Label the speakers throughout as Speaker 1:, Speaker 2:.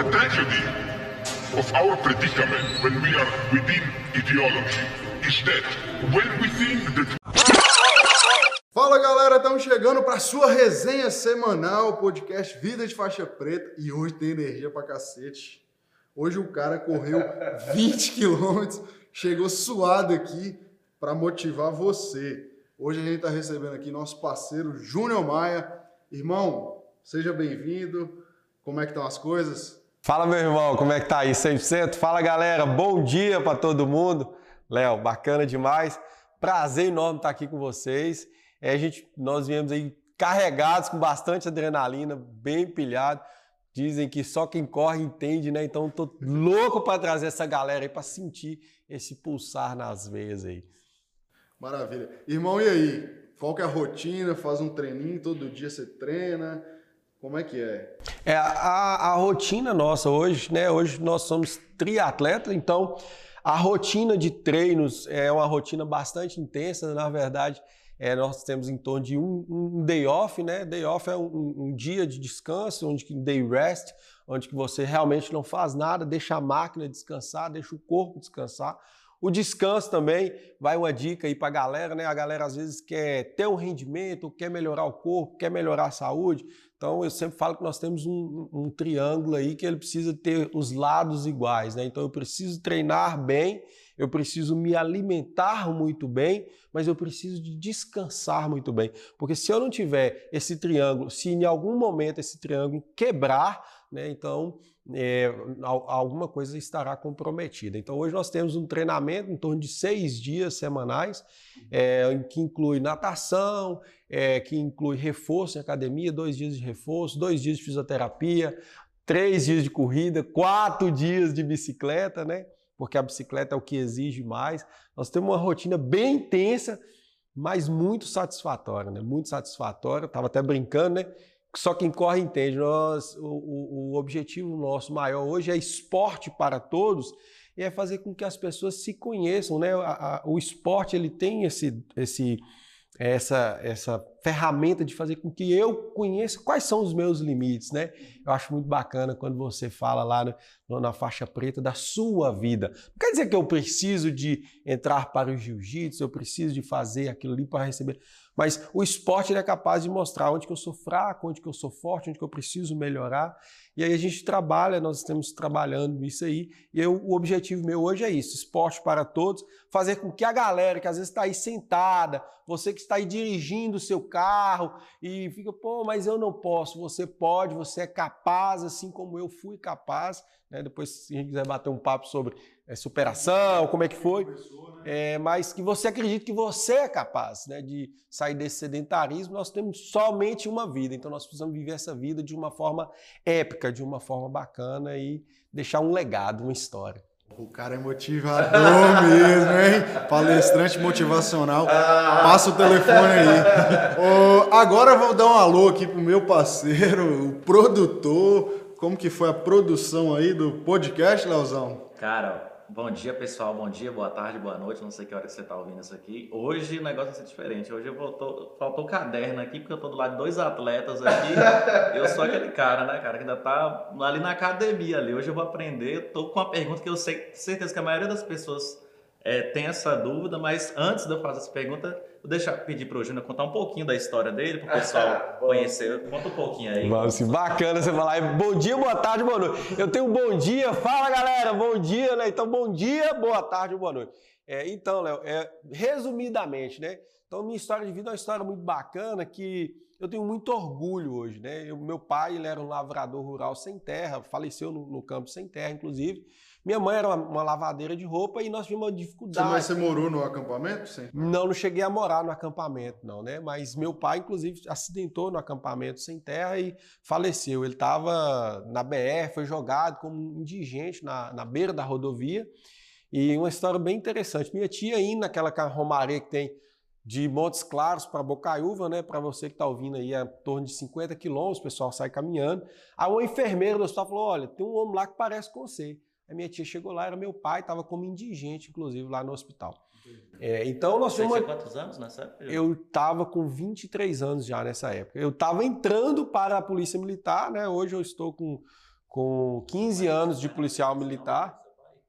Speaker 1: The tragedy of our predicament when we are within ideology is that when we think that
Speaker 2: Fala galera, estamos chegando para sua resenha semanal, podcast Vida de Faixa Preta e hoje tem energia pra cacete. Hoje o cara correu 20 quilômetros, chegou suado aqui para motivar você. Hoje a gente está recebendo aqui nosso parceiro Júnior Maia. Irmão, seja bem-vindo. Como é que estão as coisas?
Speaker 3: Fala, meu irmão, como é que tá aí? 100%? Fala, galera, bom dia para todo mundo. Léo, bacana demais. Prazer enorme estar aqui com vocês. É, a gente, nós viemos aí carregados com bastante adrenalina, bem pilhado. Dizem que só quem corre entende, né? Então tô louco para trazer essa galera aí para sentir esse pulsar nas veias aí.
Speaker 2: Maravilha. Irmão, e aí? Qual que é a rotina? Faz um treininho todo dia você treina? Como é que é?
Speaker 3: É a, a rotina nossa hoje, né? Hoje nós somos triatletas, então a rotina de treinos é uma rotina bastante intensa, na verdade é, nós temos em torno de um, um day off, né? Day off é um, um, dia de descanso, onde que day rest, onde que você realmente não faz nada, deixa a máquina descansar, deixa o corpo descansar. O descanso também vai uma dica aí para a galera, né? A galera às vezes quer ter um rendimento, quer melhorar o corpo, quer melhorar a saúde. Então eu sempre falo que nós temos um, um triângulo aí que ele precisa ter os lados iguais, né? Então eu preciso treinar bem eu preciso me alimentar muito bem, mas eu preciso de descansar muito bem. Porque se eu não tiver esse triângulo, se em algum momento esse triângulo quebrar, né, então é, alguma coisa estará comprometida. Então hoje nós temos um treinamento em torno de seis dias semanais, é, que inclui natação, é, que inclui reforço em academia, dois dias de reforço, dois dias de fisioterapia, três dias de corrida, quatro dias de bicicleta, né? porque a bicicleta é o que exige mais. Nós temos uma rotina bem intensa, mas muito satisfatória, né? Muito satisfatória. Estava até brincando, né? Só quem corre entende. Nós, o, o, objetivo nosso maior hoje é esporte para todos e é fazer com que as pessoas se conheçam, né? O esporte ele tem esse, esse essa, essa ferramenta de fazer com que eu conheça quais são os meus limites, né? Eu acho muito bacana quando você fala lá no, na faixa preta da sua vida. Não quer dizer que eu preciso de entrar para o jiu-jitsu, eu preciso de fazer aquilo ali para receber. Mas o esporte é capaz de mostrar onde que eu sou fraco, onde que eu sou forte, onde que eu preciso melhorar. E aí a gente trabalha, nós estamos trabalhando isso aí. E eu, o objetivo meu hoje é isso: esporte para todos, fazer com que a galera que às vezes está aí sentada, você que está aí dirigindo o seu carro e fica, pô, mas eu não posso. Você pode, você é capaz, assim como eu fui capaz. Né? Depois, se a gente quiser bater um papo sobre é, superação, como é que foi, é, mas que você acredita que você é capaz né, de sair desse sedentarismo. Nós temos somente uma vida, então nós precisamos viver essa vida de uma forma épica, de uma forma bacana e deixar um legado, uma história.
Speaker 2: O cara é motivador mesmo, hein? Palestrante motivacional. Passa o telefone aí. Oh, agora vou dar um alô aqui pro meu parceiro, o produtor. Como que foi a produção aí do podcast, Leozão?
Speaker 4: Cara, Bom dia, pessoal. Bom dia, boa tarde, boa noite. Não sei que hora que você está ouvindo isso aqui. Hoje o negócio vai ser diferente. Hoje eu voltou, faltou caderno aqui, porque eu estou do lado de dois atletas aqui. eu sou aquele cara, né, cara, que ainda tá ali na academia ali. Hoje eu vou aprender. Estou com uma pergunta que eu sei, certeza que a maioria das pessoas é, tem essa dúvida, mas antes de eu fazer essa pergunta, vou deixar pedir para o Júnior contar um pouquinho da história dele, para o pessoal conhecer. Conta um pouquinho aí.
Speaker 3: Vamos, sim. bacana você falar. Bom dia, boa tarde, boa noite. Eu tenho um bom dia, fala galera, bom dia, né? Então, bom dia, boa tarde, boa noite. É, então, Léo, é, resumidamente, né? Então, minha história de vida é uma história muito bacana que eu tenho muito orgulho hoje, né? meu pai, ele era um lavrador rural sem terra, faleceu no, no campo sem terra, inclusive. Minha mãe era uma, uma, lavadeira de roupa e nós tivemos uma dificuldade.
Speaker 2: Mas você morou no acampamento? Sim.
Speaker 3: Não, não cheguei a morar no acampamento, não, né? Mas meu pai, inclusive, acidentou no acampamento sem terra e faleceu. Ele estava na BR, foi jogado como indigente na, na beira da rodovia. E uma história bem interessante. Minha tia indo naquela romaria que tem de Montes Claros para Bocaiúva, né? Para você que está ouvindo aí, é em torno de 50 quilômetros, o pessoal sai caminhando. Aí uma enfermeira do hospital falou: olha, tem um homem lá que parece com você. A minha tia chegou lá, era meu pai, estava como indigente, inclusive, lá no hospital.
Speaker 4: É, então nós Você tinha quantos anos nessa época?
Speaker 3: Eu estava com 23 anos já nessa época. Eu estava entrando para a Polícia Militar, né? Hoje eu estou com, com 15 anos de policial militar.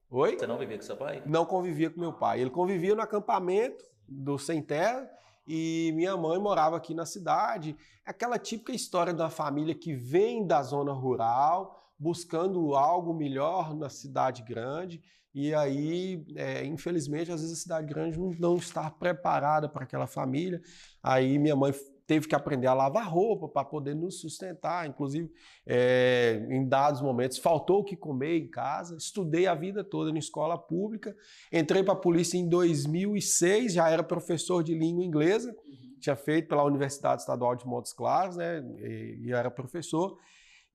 Speaker 3: Oi?
Speaker 4: Você não vivia com seu pai?
Speaker 3: Não convivia com meu pai. Ele convivia no acampamento do Sem Terra e minha mãe morava aqui na cidade. Aquela típica história da família que vem da zona rural buscando algo melhor na cidade grande. E aí, é, infelizmente, às vezes a cidade grande não, não está preparada para aquela família. Aí minha mãe teve que aprender a lavar roupa para poder nos sustentar. Inclusive, é, em dados momentos, faltou o que comer em casa. Estudei a vida toda em escola pública. Entrei para a polícia em 2006, já era professor de língua inglesa. Uhum. Tinha feito pela Universidade Estadual de Montes Claros, né? E, e era professor.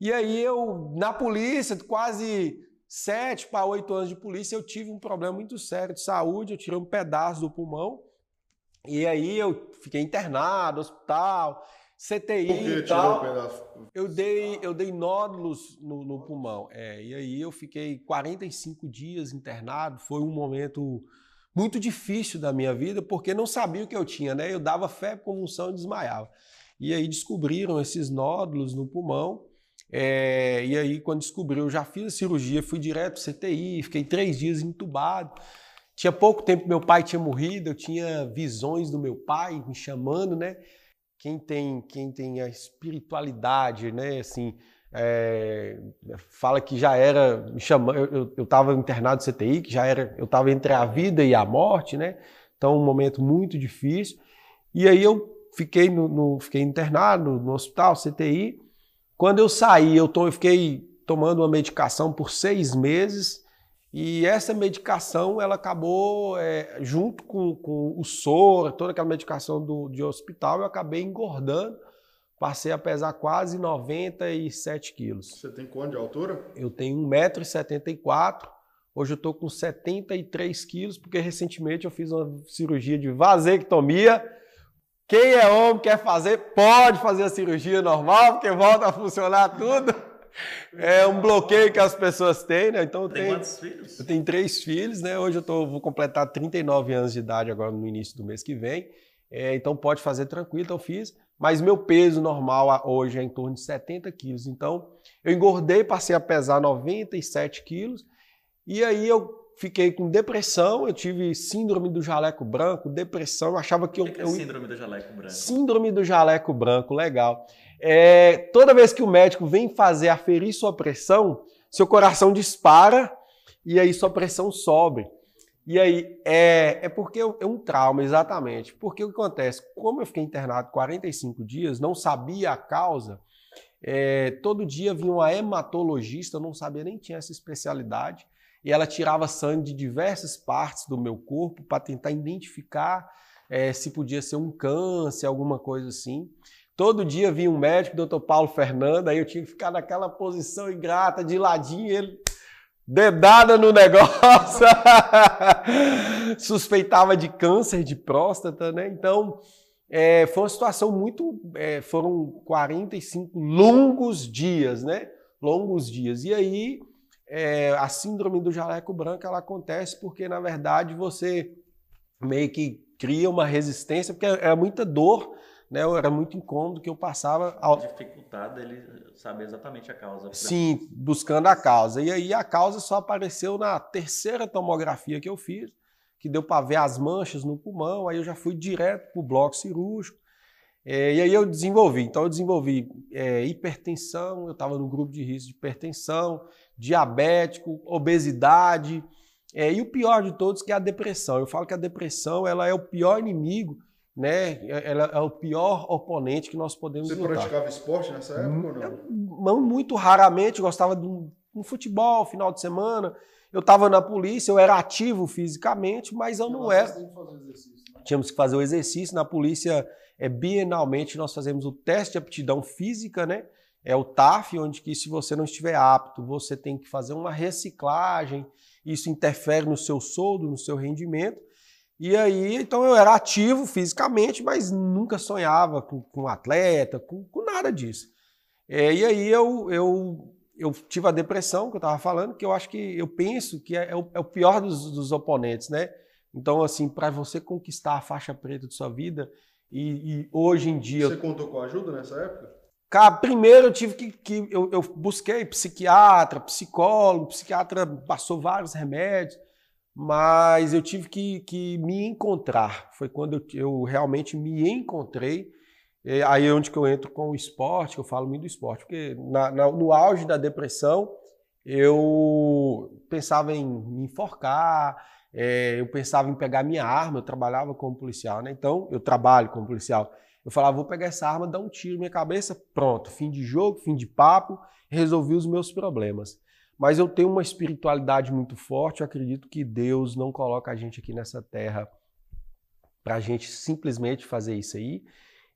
Speaker 3: E aí eu, na polícia, quase sete para oito anos de polícia, eu tive um problema muito sério de saúde. Eu tirei um pedaço do pulmão e aí eu fiquei internado, hospital, CTI Por que e tal. Um pedaço? Eu dei, eu dei nódulos no, no pulmão. É, e aí eu fiquei 45 dias internado. Foi um momento muito difícil da minha vida, porque não sabia o que eu tinha, né? Eu dava febre, convulsão e desmaiava. E aí descobriram esses nódulos no pulmão. É, e aí, quando descobriu, eu já fiz a cirurgia, fui direto para CTI, fiquei três dias entubado. Tinha pouco tempo meu pai tinha morrido, eu tinha visões do meu pai me chamando, né? Quem tem, quem tem a espiritualidade, né? Assim, é, fala que já era me chamando. Eu estava internado no CTI, que já era, eu estava entre a vida e a morte, né? Então um momento muito difícil. E aí eu fiquei no, no fiquei internado no hospital CTI. Quando eu saí, eu, to, eu fiquei tomando uma medicação por seis meses e essa medicação, ela acabou, é, junto com, com, o soro, toda aquela medicação do, de hospital, eu acabei engordando. Passei a pesar quase 97 quilos.
Speaker 2: Você tem quanto de altura?
Speaker 3: Eu tenho 1,74m. Hoje eu estou com 73 quilos, porque recentemente eu fiz uma cirurgia de vasectomia. Quem é homem quer fazer, pode fazer a cirurgia normal, porque volta a funcionar tudo. É um bloqueio que as pessoas têm, né? Então
Speaker 4: tem quantos filhos?
Speaker 3: Eu tenho três filhos, né? Hoje eu tô, vou completar 39 anos de idade agora no início do mês que vem. É, então pode fazer tranquilo, então eu fiz. Mas meu peso normal hoje é em torno de 70 quilos. Então eu engordei, passei a pesar 97 quilos. E aí eu fiquei com depressão, eu tive síndrome do jaleco branco, depressão, eu achava que,
Speaker 4: o
Speaker 3: que
Speaker 4: eu... Que é síndrome do jaleco branco?
Speaker 3: Síndrome do jaleco branco, legal. É, toda vez que o médico vem fazer aferir sua pressão, seu coração dispara e aí sua pressão sobe. E aí, é, é porque é um trauma, exatamente. Porque o que acontece? Como eu fiquei internado 45 dias, não sabia a causa, é, todo dia vinha uma hematologista, eu não sabia nem tinha essa especialidade, e ela tirava sangue de diversas partes do meu corpo para tentar identificar é, se podia ser um câncer, alguma coisa assim. Todo dia vinha um médico, doutor Paulo Fernando, aí eu tinha que ficar naquela posição ingrata, de ladinho, ele dedada no negócio. Suspeitava de câncer de próstata, né? Então, é, foi uma situação muito. É, foram 45 longos dias, né? Longos dias. E aí, é, a síndrome do jaleco branco ela acontece porque, na verdade, você meio que cria uma resistência, porque é, é muita dor né, era muito incômodo que eu passava.
Speaker 4: Ao... Dificultado ele saber exatamente a causa.
Speaker 3: Sim, buscando a causa. E aí a causa só apareceu na terceira tomografia que eu fiz, que deu para ver as manchas no pulmão. Aí eu já fui direto para o bloco cirúrgico. É, e aí eu desenvolvi. Então eu desenvolvi é, hipertensão, eu estava no grupo de risco de hipertensão, diabético, obesidade. É, e o pior de todos que é a depressão. Eu falo que a depressão ela é o pior inimigo né? Ela é o pior oponente que nós podemos
Speaker 2: Você
Speaker 3: lutar.
Speaker 2: Você praticava esporte nessa época ou
Speaker 3: não? muito raramente, gostava de um, um futebol, final de semana. Eu estava na polícia, eu era ativo fisicamente, mas eu não era. Né? Tínhamos que fazer o exercício. Na polícia, é, bienalmente, nós fazemos o teste de aptidão física, né? É o TAF, onde que se você não estiver apto, você tem que fazer uma reciclagem. Isso interfere no seu soldo, no seu rendimento. E aí, então eu era ativo fisicamente, mas nunca sonhava com, com atleta, com, com nada disso. É, e aí eu, eu, eu tive a depressão que eu estava falando, que eu acho que eu penso que é, é, o, é o, pior dos, dos, oponentes, né? Então, assim, para você conquistar a faixa preta de sua vida, e, e hoje em dia.
Speaker 2: Você contou com ajuda nessa época?
Speaker 3: Cara, primeiro eu tive que. que eu, eu busquei psiquiatra, psicólogo, psiquiatra passou vários remédios, mas eu tive que, que me encontrar. Foi quando eu, eu realmente me encontrei. E aí é onde que eu entro com o esporte, que eu falo muito do esporte, porque na, na, no auge da depressão eu pensava em me enforcar, é, eu pensava em pegar minha arma, eu trabalhava como policial, né? Então, eu trabalho como policial. Eu falava, vou pegar essa arma, dar um tiro na minha cabeça, pronto, fim de jogo, fim de papo, resolvi os meus problemas. Mas eu tenho uma espiritualidade muito forte, eu acredito que Deus não coloca a gente aqui nessa terra para a gente simplesmente fazer isso aí.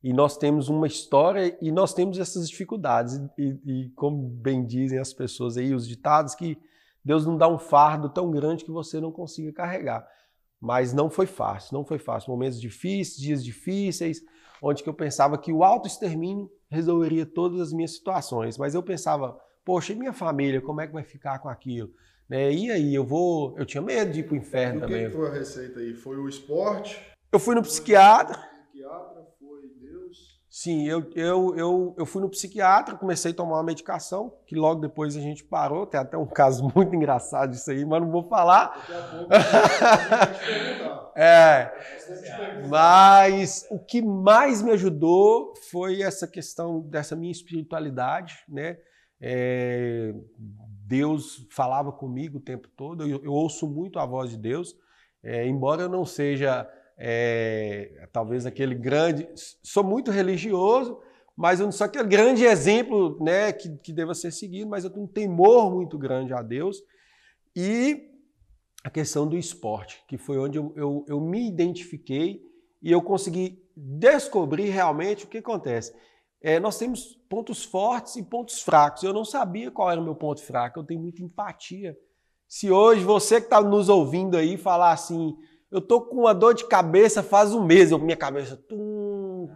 Speaker 3: E nós temos uma história e nós temos essas dificuldades. E, e, como bem dizem as pessoas aí, os ditados, que Deus não dá um fardo tão grande que você não consiga carregar. Mas não foi fácil, não foi fácil. Momentos difíceis, dias difíceis, onde que eu pensava que o auto-extermínio resolveria todas as minhas situações. Mas eu pensava, poxa, e minha família, como é que vai ficar com aquilo? Né? E aí, eu vou. Eu tinha medo de ir pro inferno
Speaker 2: e
Speaker 3: também.
Speaker 2: O que foi a receita aí? Foi o esporte?
Speaker 3: Eu fui no psiquiatra.
Speaker 2: Psiquiatra, foi Deus.
Speaker 3: Sim, eu, eu, eu, eu fui no psiquiatra, comecei a tomar uma medicação, que logo depois a gente parou. Tem até um caso muito engraçado disso aí, mas não vou falar.
Speaker 2: Daqui a pouco a.
Speaker 3: É. Mas o que mais me ajudou foi essa questão dessa minha espiritualidade, né? É, Deus falava comigo o tempo todo, eu, eu ouço muito a voz de Deus, é, embora eu não seja é, talvez aquele grande. Sou muito religioso, mas eu não sou aquele grande exemplo né, que, que deva ser seguido, mas eu tenho um temor muito grande a Deus. E a questão do esporte, que foi onde eu, eu, eu me identifiquei e eu consegui descobrir realmente o que acontece. É, nós temos pontos fortes e pontos fracos. Eu não sabia qual era o meu ponto fraco, eu tenho muita empatia. Se hoje você que está nos ouvindo aí falar assim, eu tô com uma dor de cabeça faz um mês, eu, minha cabeça, tum,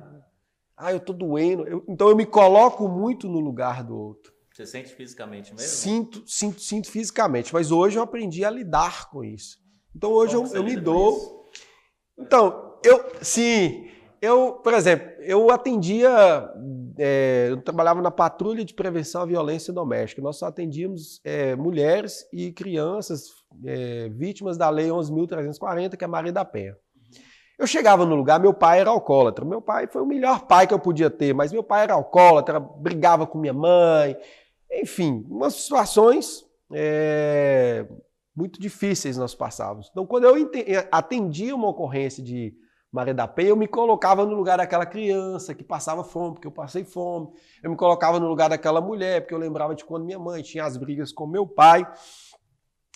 Speaker 3: ah, eu tô doendo. Eu- então eu me coloco muito no lugar do outro.
Speaker 4: Você sente fisicamente mesmo?
Speaker 3: Sinto, sinto, sinto fisicamente, mas hoje eu aprendi a lidar com isso. Então hoje eu,
Speaker 4: Como você
Speaker 3: eu me dou.
Speaker 4: isso?
Speaker 3: Então, eu, sim, eu, por exemplo, eu atendia, é, eu trabalhava na patrulha de prevenção à violência doméstica. Nós só atendíamos é, mulheres e crianças é, vítimas da Lei 11.340, que é Maria da Penha. Eu chegava no lugar, meu pai era alcoólatra. Meu pai foi o melhor pai que eu podia ter, mas meu pai era alcoólatra, brigava com minha mãe. Enfim, umas situações é, muito difíceis nós passávamos. Então, quando eu atendia uma ocorrência de Maria da Penha, eu me colocava no lugar daquela criança que passava fome, porque eu passei fome. Eu me colocava no lugar daquela mulher, porque eu lembrava de quando minha mãe tinha as brigas com meu pai.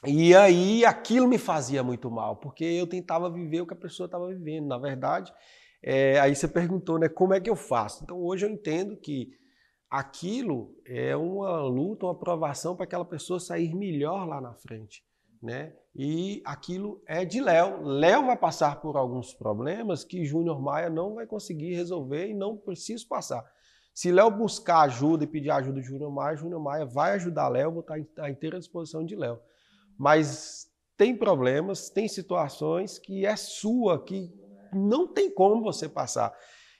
Speaker 3: E aí aquilo me fazia muito mal, porque eu tentava viver o que a pessoa estava vivendo. Na verdade, é, aí você perguntou, né, como é que eu faço? Então hoje eu entendo que aquilo é uma luta, uma aprovação para aquela pessoa sair melhor lá na frente, né? E aquilo é de Léo. Léo vai passar por alguns problemas que Júnior Maia não vai conseguir resolver e não precisa passar. Se Léo buscar ajuda e pedir ajuda de Júnior Maia, Júnior Maia vai ajudar Léo, vou estar à inteira disposição de Léo. Mas tem problemas, tem situações que é sua, que não tem como você passar.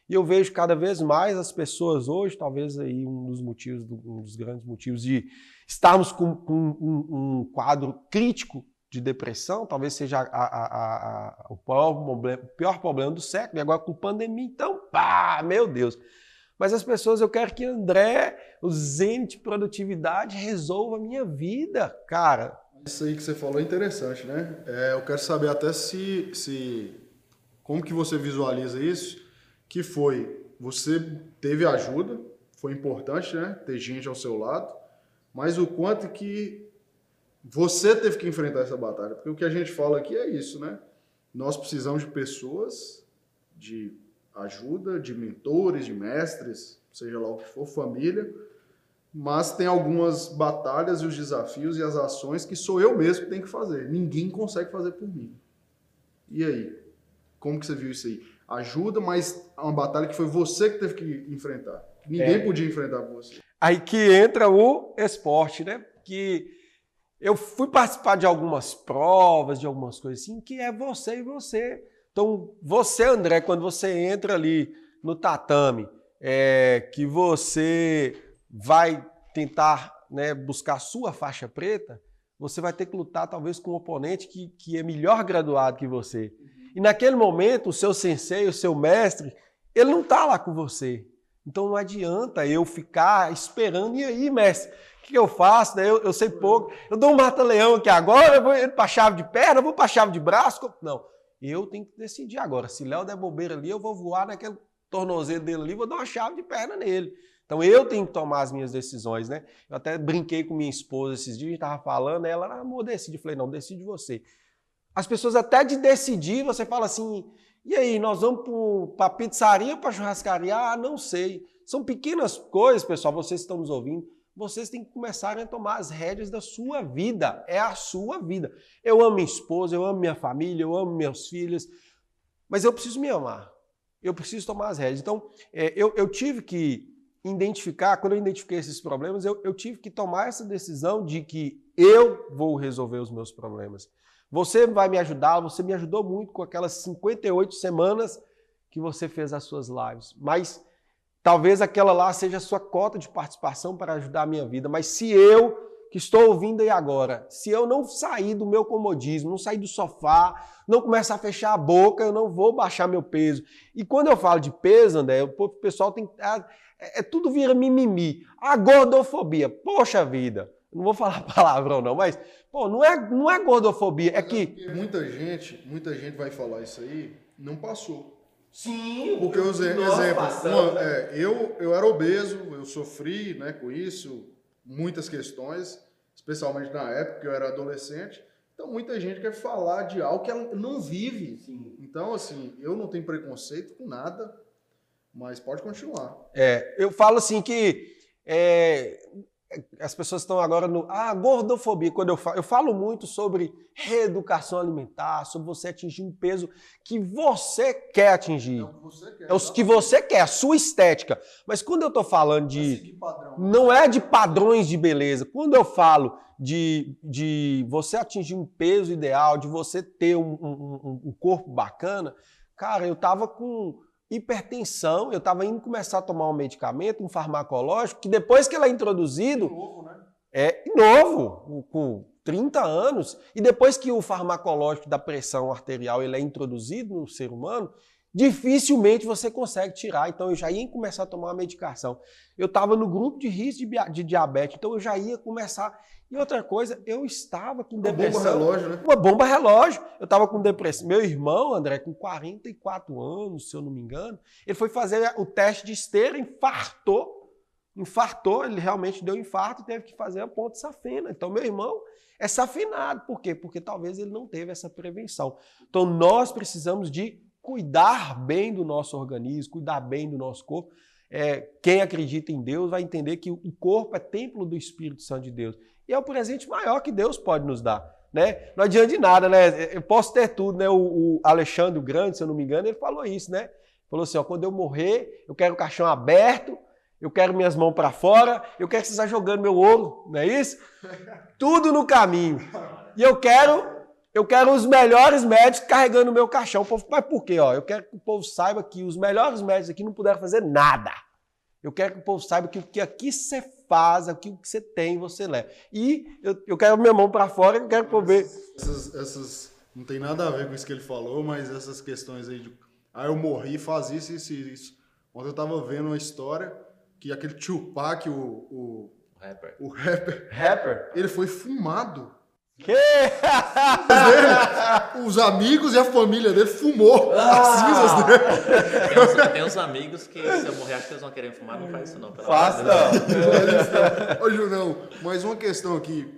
Speaker 3: E eu vejo cada vez mais as pessoas hoje, talvez aí um dos motivos, um dos grandes motivos de estarmos com, com um, um quadro crítico de depressão, talvez seja a- a- a- o, pior problema, o pior problema do século, e agora com pandemia, então, pá, meu Deus. Mas as pessoas, eu quero que André, o zen de produtividade, resolva a minha vida, cara.
Speaker 2: Isso aí que você falou é interessante, né? É, eu quero saber até se, se. Como que você visualiza isso? Que foi. Você teve ajuda, foi importante, né? Ter gente ao seu lado, mas o quanto que você teve que enfrentar essa batalha. Porque o que a gente fala aqui é isso, né? Nós precisamos de pessoas, de ajuda, de mentores, de mestres, seja lá o que for, família, mas tem algumas batalhas e os desafios e as ações que sou eu mesmo que tenho que fazer. Ninguém consegue fazer por mim. E aí? Como que você viu isso aí? Ajuda, mas é uma batalha que foi você que teve que enfrentar. Ninguém
Speaker 3: É.
Speaker 2: podia enfrentar por você.
Speaker 3: Aí que entra o esporte, né? Que eu fui participar de algumas provas, de algumas coisas assim, que é você e você. Então, você, André, quando você entra ali no tatame, é, que você vai tentar né, buscar sua faixa preta, você vai ter que lutar talvez com um oponente que, que é melhor graduado que você. E naquele momento, o seu sensei, o seu mestre, ele não está lá com você. Então não adianta eu ficar esperando. E aí, mestre, o que eu faço? Né? Eu, eu sei pouco. Eu dou um mata-leão aqui agora, eu vou para chave de perna, eu vou para chave de braço. Não. Eu tenho que decidir agora. Se Léo der bobeira ali, eu vou voar naquele tornozelo dele ali, vou dar uma chave de perna nele. Então eu tenho que tomar as minhas decisões, né? Eu até brinquei com minha esposa esses dias, a gente estava falando, ela, amor, decide. Eu falei, não, decide você. As pessoas até de decidir, você fala assim, e aí, nós vamos para pizzaria ou para churrascaria? Ah, não sei. São pequenas coisas, pessoal, vocês estão nos ouvindo. Vocês têm que começar a tomar as rédeas da sua vida. É a sua vida. Eu amo minha esposa, eu amo minha família, eu amo meus filhos, mas eu preciso me amar. Eu preciso tomar as rédeas. Então, é, eu, eu tive que identificar, quando eu identifiquei esses problemas, eu, eu tive que tomar essa decisão de que eu vou resolver os meus problemas. Você vai me ajudar, você me ajudou muito com aquelas 58 semanas que você fez as suas lives. Mas talvez aquela lá seja a sua cota de participação para ajudar a minha vida. Mas se eu, que estou ouvindo aí agora, se eu não sair do meu comodismo, não sair do sofá, não começar a fechar a boca, eu não vou baixar meu peso. E quando eu falo de peso, André, o pessoal tem. É, é tudo vira mimimi. A gordofobia. Poxa vida. Não vou falar palavrão, não, mas, pô, não é, não é gordofobia, é que.
Speaker 2: É muita gente, muita gente vai falar isso aí, não passou.
Speaker 3: Sim,
Speaker 2: porque os exemplos, uma, é, eu, eu era obeso, eu sofri né, com isso, muitas questões, especialmente na época que eu era adolescente. Então, muita gente quer falar de algo que ela não vive. Sim. Então, assim, eu não tenho preconceito com nada, mas pode continuar.
Speaker 3: É, eu falo assim que é, as pessoas estão agora no. Ah, gordofobia. Quando eu falo, eu falo muito sobre reeducação alimentar, sobre você atingir um peso que você quer atingir. É o que você quer. É o que você quer, a sua estética. Mas quando eu estou falando de. Não é de padrões de beleza. Quando eu falo de, de você atingir um peso ideal, de você ter um, um, um corpo bacana, cara, eu tava com hipertensão, eu estava indo começar a tomar um medicamento, um farmacológico, que depois que ele é introduzido. Novo, né? É novo, com 30 anos, e depois que o farmacológico da pressão arterial ele é introduzido no ser humano, dificilmente você consegue tirar. Então eu já ia começar a tomar uma medicação. Eu estava no grupo de risco de, de diabetes, então eu já ia começar. E outra coisa, eu estava com depressão.
Speaker 2: Uma bomba relógio, né?
Speaker 3: Uma bomba relógio. Eu estava com depressão. Meu irmão, André, com 44 anos, se eu não me engano, ele foi fazer o teste de esteira, infartou. Infartou, ele realmente deu infarto e teve que fazer a ponte safena. Então, meu irmão é safinado. Por quê? Porque talvez ele não teve essa prevenção. Então, nós precisamos de cuidar bem do nosso organismo, cuidar bem do nosso corpo. É, quem acredita em Deus vai entender que o corpo é templo do Espírito Santo de Deus. E é o presente maior que Deus pode nos dar. Né? Não adianta de nada, né? Eu posso ter tudo, né? O, o Alexandre o Grande, se eu não me engano, ele falou isso, né? Falou assim: ó, quando eu morrer, eu quero o caixão aberto, eu quero minhas mãos para fora, eu quero que você esteja jogando meu ouro, não é isso? Tudo no caminho. E eu quero, eu quero os melhores médicos carregando o meu caixão. Mas por quê? Ó, eu quero que o povo saiba que os melhores médicos aqui não puderam fazer nada. Eu quero que o povo saiba que o que aqui você faz, o que você tem, você leva. E eu, eu quero minha mão para fora, eu quero que ver.
Speaker 2: Essas, essas, não tem nada a ver com isso que ele falou, mas essas questões aí de. Ah, eu morri, faz isso, isso e isso. Ontem eu tava vendo uma história que aquele Tupac, o. O,
Speaker 4: o rapper.
Speaker 2: O rapper.
Speaker 3: Rapper?
Speaker 2: Ele foi fumado.
Speaker 3: Que?
Speaker 2: Dele, os amigos e a família dele fumou ah. as cinzas
Speaker 4: dele. Tem uns, tem uns, amigos que se eu morrer, acho que eles vão querer fumar, não faz isso não.
Speaker 3: Faça não.
Speaker 2: Ô, Junão, mais uma questão aqui,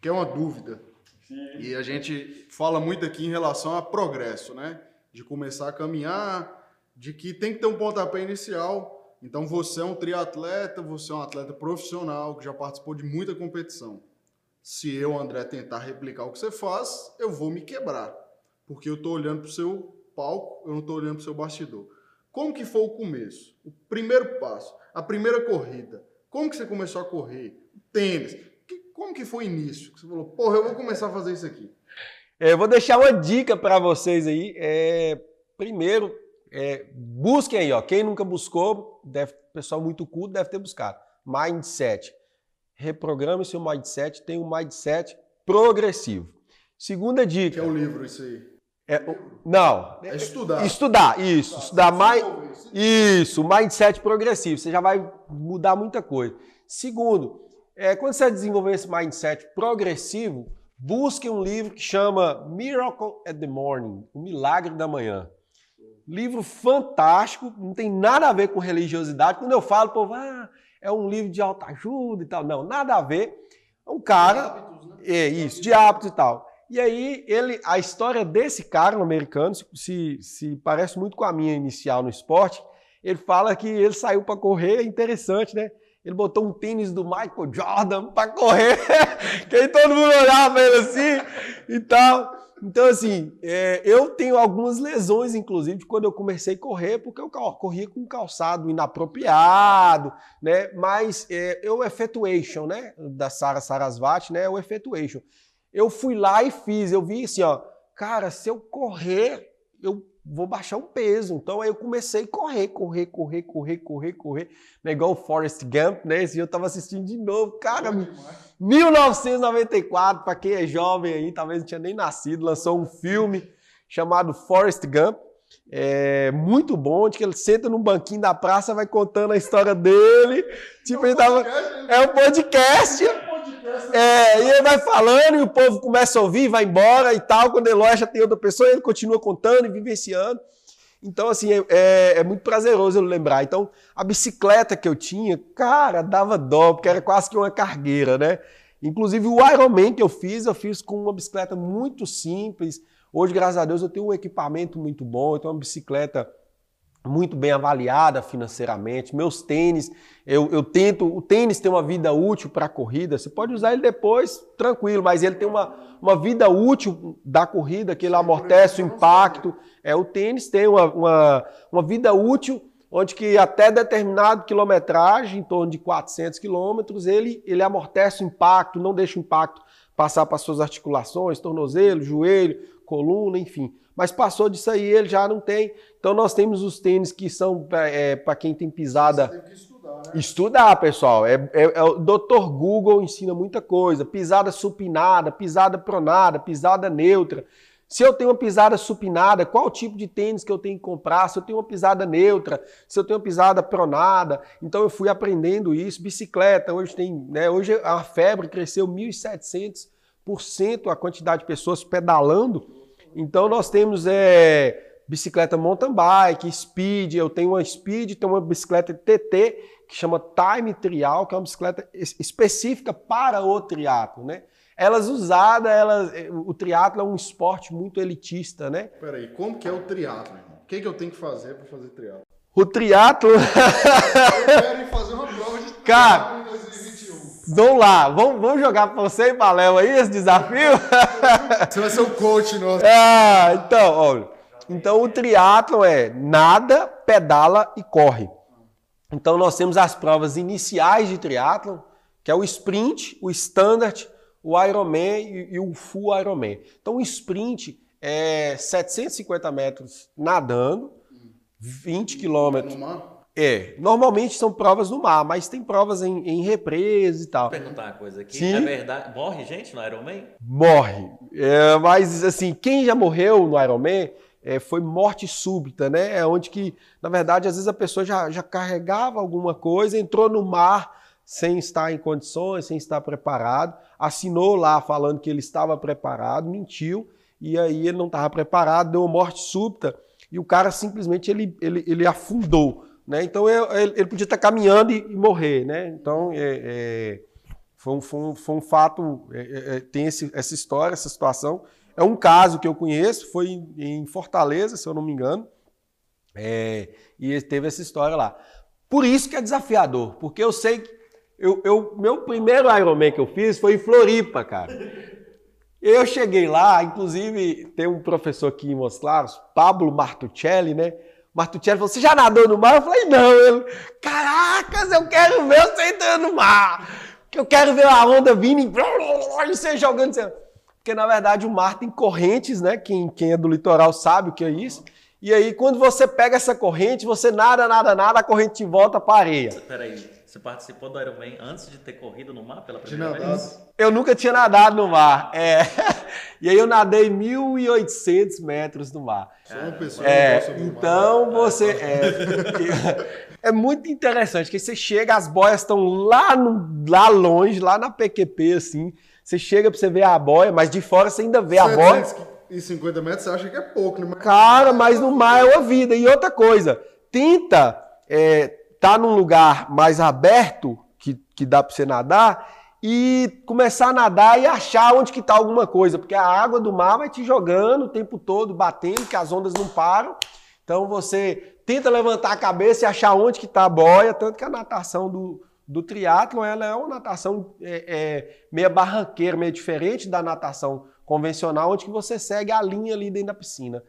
Speaker 2: que é uma dúvida. Sim. E a gente fala muito aqui em relação a progresso, né? De começar a caminhar, de que tem que ter um pontapé inicial. Então você é um triatleta, você é um atleta profissional que já participou de muita competição se eu, André, tentar replicar o que você faz, eu vou me quebrar. Porque eu estou olhando para o seu palco, eu não estou olhando para o seu bastidor. Como que foi o começo? O primeiro passo, a primeira corrida. Como que você começou a correr? Tênis. como que foi o início? Você falou, porra, eu vou começar a fazer isso aqui.
Speaker 3: É, eu vou deixar uma dica para vocês aí. É, primeiro, é, busquem aí, ó. Quem nunca buscou, deve, pessoal muito culto deve ter buscado. Mindset. Reprograme seu mindset, tem um mindset progressivo. Segunda dica.
Speaker 2: Que é o livro, isso aí.
Speaker 3: É, não.
Speaker 2: É estudar.
Speaker 3: Estudar, isso.
Speaker 2: Tá,
Speaker 3: estudar
Speaker 2: se
Speaker 3: mais. Isso, mindset progressivo. Você já vai mudar muita coisa. Segundo, é, quando você desenvolver esse mindset progressivo, busque um livro que chama Miracle at the Morning, o Milagre da Manhã. Livro fantástico, não tem nada a ver com religiosidade. Quando eu falo, povo, ah, é um livro de autoajuda e tal. Não, nada a ver. É um cara.
Speaker 2: hábitos, né?
Speaker 3: É isso, de hábitos e tal. E aí, ele, a história desse cara, um americano, se, se, se parece muito com a minha inicial no esporte. Ele fala que ele saiu para correr, é interessante, né? Ele botou um tênis do Michael Jordan para correr, que aí todo mundo olhava ele assim e tal. Então, assim, é, eu tenho algumas lesões, inclusive, de quando eu comecei a correr, porque eu cal- corria com calçado inapropriado, né? Mas é, é o effectuation, né? Da Sara Sarasvati, né? É o effectuation. Eu fui lá e fiz, eu vi assim, ó, cara, se eu correr, eu vou baixar um peso. Então aí eu comecei a correr, correr, correr, correr, correr, correr. Não é igual o Forrest Gump, né? Esse dia eu tava assistindo de novo. Cara, 1994, para quem é jovem aí, talvez não tinha nem nascido, lançou um filme chamado Forrest Gump. É muito bom, de que ele senta num banquinho da praça, vai contando a história dele. Tipo, ele tava. É um podcast. É, e ele vai falando e o povo começa a ouvir, vai embora e tal. Quando ele já tem outra pessoa, ele continua contando e vivenciando. Então, assim, é, é- é muito prazeroso eu lembrar. Então, a bicicleta que eu tinha, cara, dava dó, porque era quase que uma cargueira, né? Inclusive, o Ironman que eu fiz, eu fiz com uma bicicleta muito simples. Hoje, graças a Deus, eu tenho um equipamento muito bom, eu tenho uma bicicleta muito bem avaliada financeiramente. Meus tênis, eu, eu tento. O tênis tem uma vida útil para a corrida. Você pode usar ele depois, tranquilo, mas ele tem uma, uma vida útil da corrida, que ele amortece o impacto. É, o tênis tem uma, uma, uma vida útil, onde que até determinado quilometragem, em torno de 400 quilômetros, ele, ele amortece o impacto, não deixa o impacto passar para suas articulações, tornozelo, joelho, coluna, enfim. Mas passou disso aí, ele já não tem. Então nós temos os tênis que são para quem tem pisada.
Speaker 2: Tem que estudar, né?
Speaker 3: Estudar, pessoal. É, é- é o Dr. Google ensina muita coisa. Pisada supinada, pisada pronada, pisada neutra. Se eu tenho uma pisada supinada, qual tipo de tênis que eu tenho que comprar? Se eu tenho uma pisada neutra, se eu tenho uma pisada pronada. Então eu fui aprendendo isso. Bicicleta, hoje tem, né? Hoje a febre cresceu 1.700% a quantidade de pessoas pedalando. Então nós temos é, bicicleta mountain bike, speed, eu tenho uma speed, tenho uma bicicleta TT que chama Time Trial, que é uma bicicleta es- específica para o triatlo, né? Elas usadas, elas, o triatlo é um esporte muito elitista, né?
Speaker 2: Peraí, como que é o triatlo? O que, que eu tenho que fazer para fazer triatlo?
Speaker 3: O triatlo,
Speaker 2: Eu quero ir fazer uma prova de
Speaker 3: Cara.
Speaker 2: Triatlo em 2021.
Speaker 3: vamos lá, vamos, vamos jogar para você e para Léo aí esse desafio?
Speaker 2: Você vai ser o coach nosso.
Speaker 3: Ah, então, olha. Então o triatlo é nada, pedala e corre. Então nós temos as provas iniciais de triatlo, que é o sprint, o standard, o Ironman e, e o full Ironman. Então o sprint é 750 metros nadando, 20 quilômetros. É, normalmente são provas no mar, mas tem provas em, em represas e tal.
Speaker 4: Vou perguntar uma coisa aqui.
Speaker 3: Sim.
Speaker 4: É verdade? Morre gente no Ironman?
Speaker 3: morre. É, mas, assim, quem já morreu no Ironman é, foi morte súbita, né? É onde que, na verdade, às vezes a pessoa já, já carregava alguma coisa, entrou no mar sem estar em condições, sem estar preparado, assinou lá falando que ele estava preparado, mentiu, e aí ele não estava preparado, deu uma morte súbita, e o cara simplesmente ele, ele, ele afundou. Né? Então ele, podia estar caminhando e, morrer. Né? Então é, é, foi, um, foi, um, foi um fato, é, é, é, tem esse- essa história, essa situação. É um caso que eu conheço, foi em, Fortaleza, se eu não me engano, é, e teve essa história lá. Por isso que é desafiador, porque eu sei que eu, eu- meu primeiro Ironman que eu fiz foi em Floripa, cara. Eu cheguei lá, inclusive tem um professor aqui em Montes Claros, Pablo Martuccelli, né? Martuccelli falou: Você já nadou no mar? Eu falei: Não. Ele, Caracas, eu quero ver você entrando no mar. Eu quero ver a onda vindo e você jogando. Porque na verdade o mar tem correntes, né? Quem, quem é do litoral sabe o que é isso. E aí, quando você pega essa corrente, você nada, nada, nada, a corrente te volta para areia.
Speaker 4: Peraí, você participou do Ironman antes de ter corrido no mar pela
Speaker 2: De
Speaker 4: primeira
Speaker 2: nadado.
Speaker 4: vez?
Speaker 3: Eu nunca tinha nadado no mar. É. E aí eu nadei 1.800 metros no mar.
Speaker 2: Só uma pessoa
Speaker 3: É,
Speaker 2: que gosta do mar.
Speaker 3: então você. É, é muito interessante que você chega, as boias estão lá, no- lá longe, lá na PQP, assim. Você chega pra você ver a boia, mas de fora você ainda vê a boia.
Speaker 2: 750 metros você acha que é pouco, né? Mas-
Speaker 3: Cara, mas no mar é uma vida. E outra coisa, tenta é, tá num lugar mais aberto, que, que dá pra você nadar, e começar a nadar e achar onde que tá alguma coisa, porque a água do mar vai te jogando o tempo todo, batendo, que as ondas não param. Então você tenta levantar a cabeça e achar onde que tá a boia, tanto que a natação do, do triatlon, ela é uma natação é, é, meia barranqueira, meio diferente da natação convencional, onde que você segue a linha ali dentro da piscina.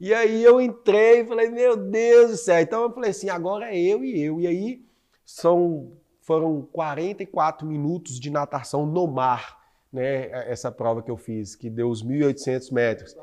Speaker 3: E aí eu entrei e falei, meu Deus do céu. Então eu falei assim, agora é eu e eu. E aí são, foram 44 minutos de natação no mar, né? Essa prova que eu fiz, que deu os 1.800 metros.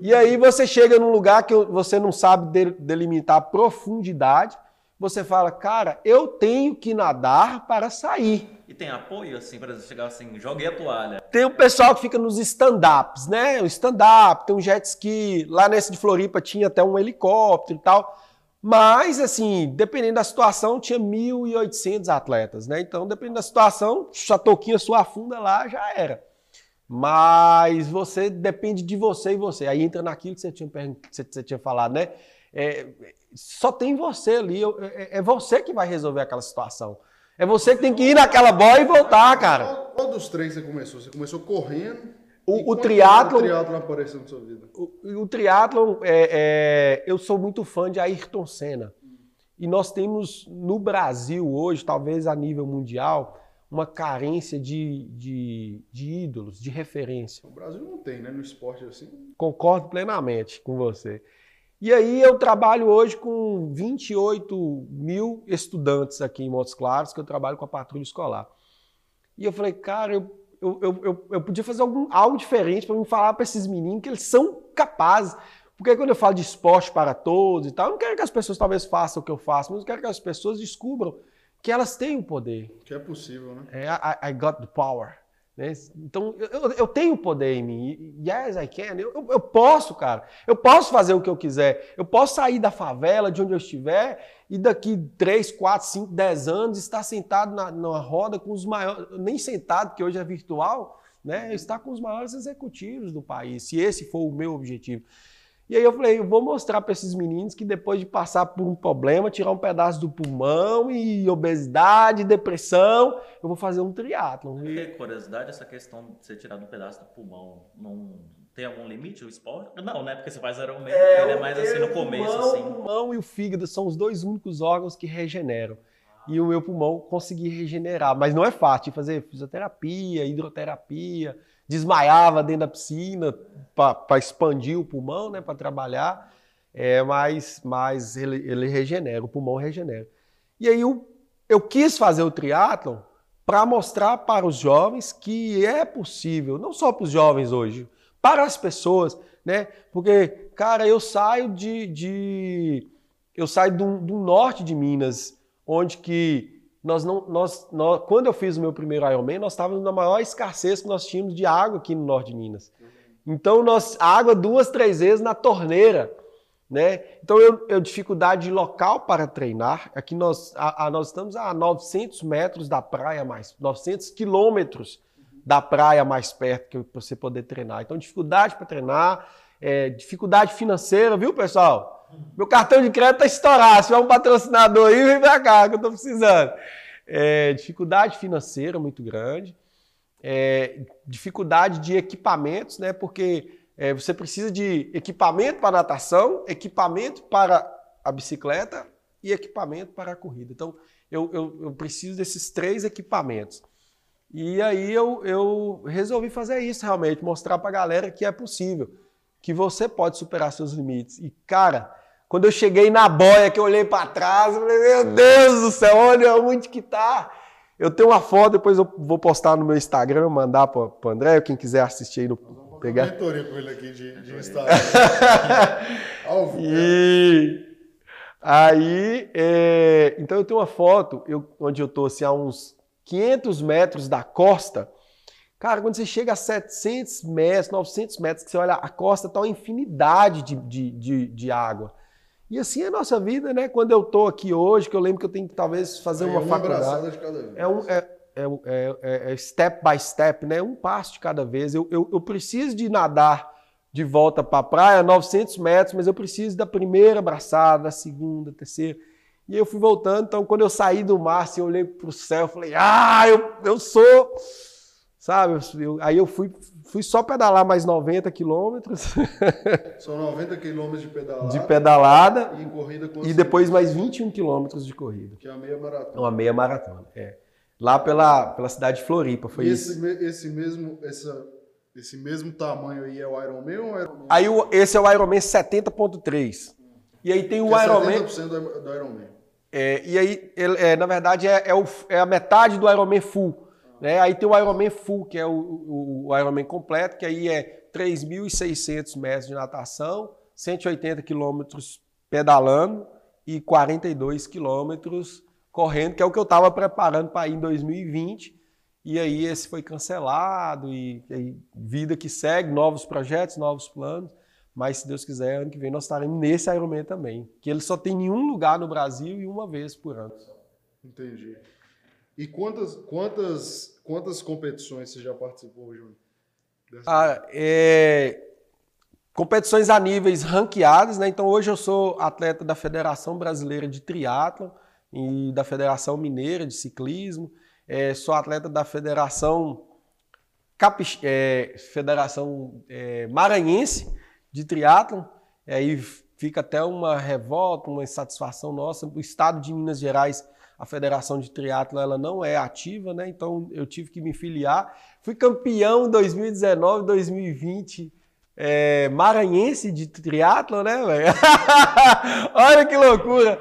Speaker 3: E aí você chega num lugar que você não sabe de- delimitar a profundidade, você fala, cara, eu tenho que nadar para sair.
Speaker 4: E tem apoio, assim, exemplo, chegar assim, joguei a toalha.
Speaker 3: Tem o pessoal que fica nos stand-ups, né? O stand-up, tem um jet ski. Lá nesse de Floripa tinha até um helicóptero e tal. Mas, assim, dependendo da situação, tinha 1.800 atletas, né? Então, dependendo da situação, a touquinha sua afunda lá, já era. Mas você depende de você e você. Aí entra naquilo que você tinha, que você- tinha falado, né? É, só tem você ali. É, é você que vai resolver aquela situação. É você que tem que ir naquela bola e voltar, cara.
Speaker 2: Qual, dos três você começou? Você começou correndo?
Speaker 3: O- o triatlon-
Speaker 2: O triatlon apareceu na sua vida?
Speaker 3: O, o triatlon, é, é, eu sou muito fã de Ayrton Senna. E nós temos no Brasil hoje, talvez a nível mundial, uma carência de, de, de ídolos, de referência.
Speaker 2: O Brasil não tem, né? No esporte assim.
Speaker 3: Concordo plenamente com você. E aí eu trabalho hoje com 28 mil estudantes aqui em Montes Claros, que eu trabalho com a patrulha escolar. E eu falei, cara, eu, eu, eu, eu, podia fazer algum, algo diferente para me falar para esses meninos que eles são capazes. Porque quando eu falo de esporte para todos e tal, eu não quero que as pessoas talvez façam o que eu faço, mas eu quero que as pessoas descubram que elas têm o poder.
Speaker 2: Que é possível, né?
Speaker 3: É, I, I got the power. Né? Então, eu- eu, tenho poder em mim. Yes, I can. Eu, eu- eu posso, cara. Eu posso fazer o que eu quiser. Eu posso sair da favela, de onde eu estiver, e daqui 3, 4, 5, 10 anos estar sentado na, numa roda com os maiores. Nem sentado, porque hoje é virtual, né? Estar com os maiores executivos do país, se esse for o meu objetivo. E aí eu falei, eu vou mostrar para esses meninos que depois de passar por um problema, tirar um pedaço do pulmão e obesidade, depressão, eu vou fazer um triatlon. E-
Speaker 4: Porque, curiosidade, essa questão de você tirar um pedaço do pulmão, não tem algum limite o esporte? Não, né? Porque você faz Ironman, ele é mais assim no começo,
Speaker 3: pulmão,
Speaker 4: assim.
Speaker 3: O pulmão e o fígado são os dois únicos órgãos que regeneram. E o meu pulmão consegui regenerar. Mas não é fácil de fazer fisioterapia, hidroterapia. Desmaiava dentro da piscina para expandir o pulmão, né? Para trabalhar. É, mas mas ele, ele regenera, o pulmão regenera. E aí eu, eu quis fazer o triatlon para mostrar para os jovens que é possível, não só para os jovens hoje, para as pessoas, né? Porque, cara, eu saio de. de- eu saio do, do norte de Minas, onde que nós não. Nós, nós, quando eu fiz o meu primeiro Ironman, nós estávamos na maior escassez que nós tínhamos de água aqui no norte de Minas. Então, nós, água duas, três vezes na torneira. Né? Então, eu, eu dificuldade de local para treinar. Aqui nós, a- a- nós estamos a 900 metros da praia mais, 900 quilômetros da praia mais perto que você poder treinar. Então, dificuldade para treinar, é, dificuldade financeira, viu, pessoal? Meu cartão de crédito está estourado. Se tiver um patrocinador aí, vem pra cá, que eu estou precisando. É, dificuldade financeira muito grande. É, dificuldade de equipamentos, né? Porque é, você precisa de equipamento para natação, equipamento para a bicicleta e equipamento para a corrida. Então, eu, eu, eu preciso desses três equipamentos. E aí eu, eu resolvi fazer isso realmente, mostrar para a galera que é possível, que você pode superar seus limites. E, cara, quando eu cheguei na boia, que eu olhei para trás, eu falei, meu Deus do céu, olha onde que tá. Eu tenho uma foto, depois eu vou postar no meu Instagram, mandar para o André, quem quiser assistir aí no pegar.
Speaker 2: Mentoria com ele aqui de, de Instagram. Ao vivo.
Speaker 3: E aí, é, então eu tenho uma foto eu, onde eu tô assim, a uns 500 metros da costa. Cara, quando você chega a 700 metros, 900 metros, que você olha a costa, tá uma infinidade de, de, de, de água. E assim é a nossa vida, né? Quando eu tô aqui hoje, que eu lembro que eu tenho que talvez fazer
Speaker 2: Aí
Speaker 3: uma,
Speaker 2: uma
Speaker 3: faculdade.
Speaker 2: abraçada de cada vez.
Speaker 3: É, um, é, é, é- é- é step by step, né? Um passo de cada vez. Eu, eu, eu preciso de nadar de volta para a praia, 900 metros, mas eu preciso da primeira abraçada, da segunda, terceira. E eu fui voltando, então quando eu saí do mar, assim, eu olhei para o céu, falei, ah, eu, eu sou... Sabe? Eu- aí eu fui, fui só pedalar mais 90 quilômetros
Speaker 2: São 90 quilômetros de pedalada.
Speaker 3: de pedalada
Speaker 2: E corrida com
Speaker 3: e depois mais 21 quilômetros de corrida.
Speaker 2: Que é a meia maratona.
Speaker 3: Uma meia maratona, é. Lá pela, pela cidade de Floripa, foi
Speaker 2: e
Speaker 3: isso.
Speaker 2: esse, me- esse, mesmo, essa, esse mesmo tamanho aí é o Iron Man ou o Iron Man?
Speaker 3: Aí o- esse é o Ironman 70.3. E aí tem o
Speaker 2: Que é
Speaker 3: Ironman.
Speaker 2: 70% do, do Iron Man.
Speaker 3: é, e aí, ele- é, na verdade, é, é o- é a metade do Ironman Full. Né? Aí tem o Ironman Full, que é o, o, o Ironman completo, que aí é 3.600 metros de natação, 180 quilômetros pedalando e 42 quilômetros correndo, que é o que eu estava preparando para ir em 2020. E aí esse foi cancelado e, e vida que segue, novos projetos, novos planos. Mas se Deus quiser, ano que vem nós estaremos nesse Ironman também, que ele só tem em um lugar no Brasil e uma vez por ano.
Speaker 2: Entendi. E quantas, quantas, quantas competições você já participou, Júnior?
Speaker 3: Ah, é, competições a níveis ranqueados, né? Então hoje eu sou atleta da Federação Brasileira de Triatlo e da Federação Mineira de Ciclismo. É, sou atleta da Federação Capix- é, Federação é, Maranhense de Triatlo. Aí fica até uma revolta, uma insatisfação nossa. O estado de Minas Gerais, a Federação de Triatlo, ela não é ativa, né? Então eu tive que me filiar. Fui campeão em 2019, 2020, é, maranhense de triatlo, né, velho? Olha que loucura!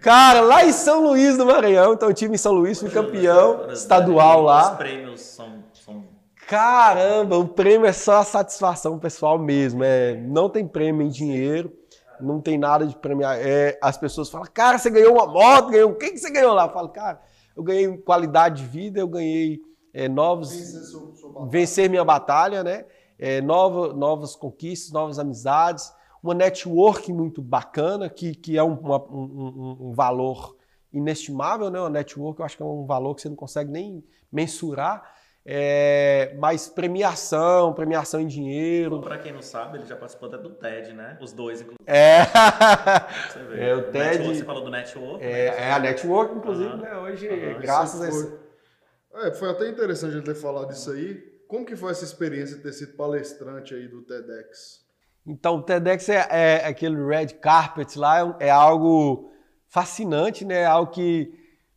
Speaker 3: Cara, lá em São Luís do Maranhão, então eu tive em São Luís, fui campeão estadual
Speaker 4: Os
Speaker 3: lá.
Speaker 4: prêmios são, são
Speaker 3: Caramba, o prêmio é só a satisfação pessoal mesmo. É, não tem prêmio em dinheiro, não tem nada de premiar. É, as pessoas falam, cara, você ganhou uma moto, ganhou. O que, que você ganhou lá? Eu falo, cara, eu ganhei qualidade de vida, eu ganhei é, novos.
Speaker 2: Vencer sua
Speaker 3: minha batalha, né? É, nova, novas conquistas, novas amizades, uma network muito bacana, que, que é um, uma- um- um- um valor inestimável, né? Uma network, eu acho que é um valor que você não consegue nem mensurar. É, mas premiação, premiação em dinheiro.
Speaker 4: Pra quem não sabe, ele já participou até do TED, né? Os dois, inclusive.
Speaker 3: É,
Speaker 4: Você vê.
Speaker 3: É, o TED-
Speaker 4: Network, Você falou do network.
Speaker 3: é,
Speaker 4: né?
Speaker 3: é a network, inclusive,
Speaker 4: Aham.
Speaker 3: né? Hoje,
Speaker 4: Aham.
Speaker 3: graças a
Speaker 2: Isso
Speaker 3: esse.
Speaker 2: foi, é, foi até interessante ele ter falado isso aí. Como que foi essa experiência de ter sido palestrante aí do TEDx?
Speaker 3: Então, o TEDx é, é aquele red carpet lá, é é algo fascinante, né? Algo que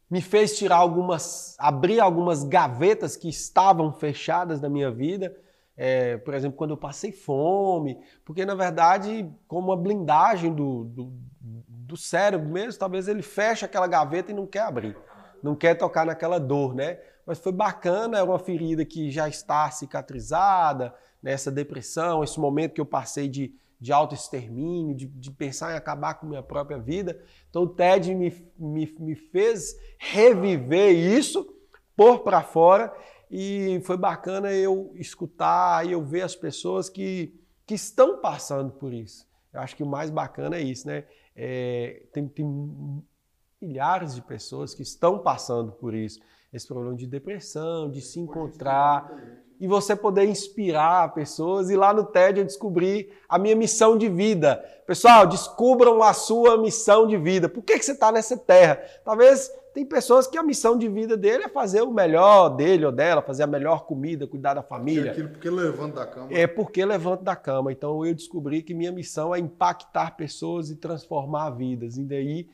Speaker 3: me fez tirar algumas, abrir algumas gavetas que estavam fechadas na minha vida. É, por exemplo, quando eu passei fome, porque na verdade, como uma blindagem do, do, do cérebro mesmo, talvez ele feche aquela gaveta e não quer abrir, não quer tocar naquela dor, né? Mas foi bacana, é uma ferida que já está cicatrizada, nessa depressão, esse momento que eu passei de, de autoextermínio, de, de pensar em acabar com minha própria vida. Então o TED me, me, me fez reviver isso, pôr para fora, e foi bacana eu escutar e eu ver as pessoas que, que estão passando por isso. Eu acho que o mais bacana é isso, né? É, tem, tem milhares de pessoas que estão passando por isso. Esse problema de depressão, de se encontrar e você poder inspirar pessoas. E lá no TED eu descobri a minha missão de vida. Pessoal, descubram a sua missão de vida. Por que, que você está nessa terra? Talvez tem pessoas que a missão de vida dele é fazer o melhor dele ou dela, fazer a melhor comida, cuidar da família.
Speaker 2: é aquilo porque levanta da cama.
Speaker 3: É porque levanto da cama. Então eu descobri que minha missão é impactar pessoas e transformar vidas. E daí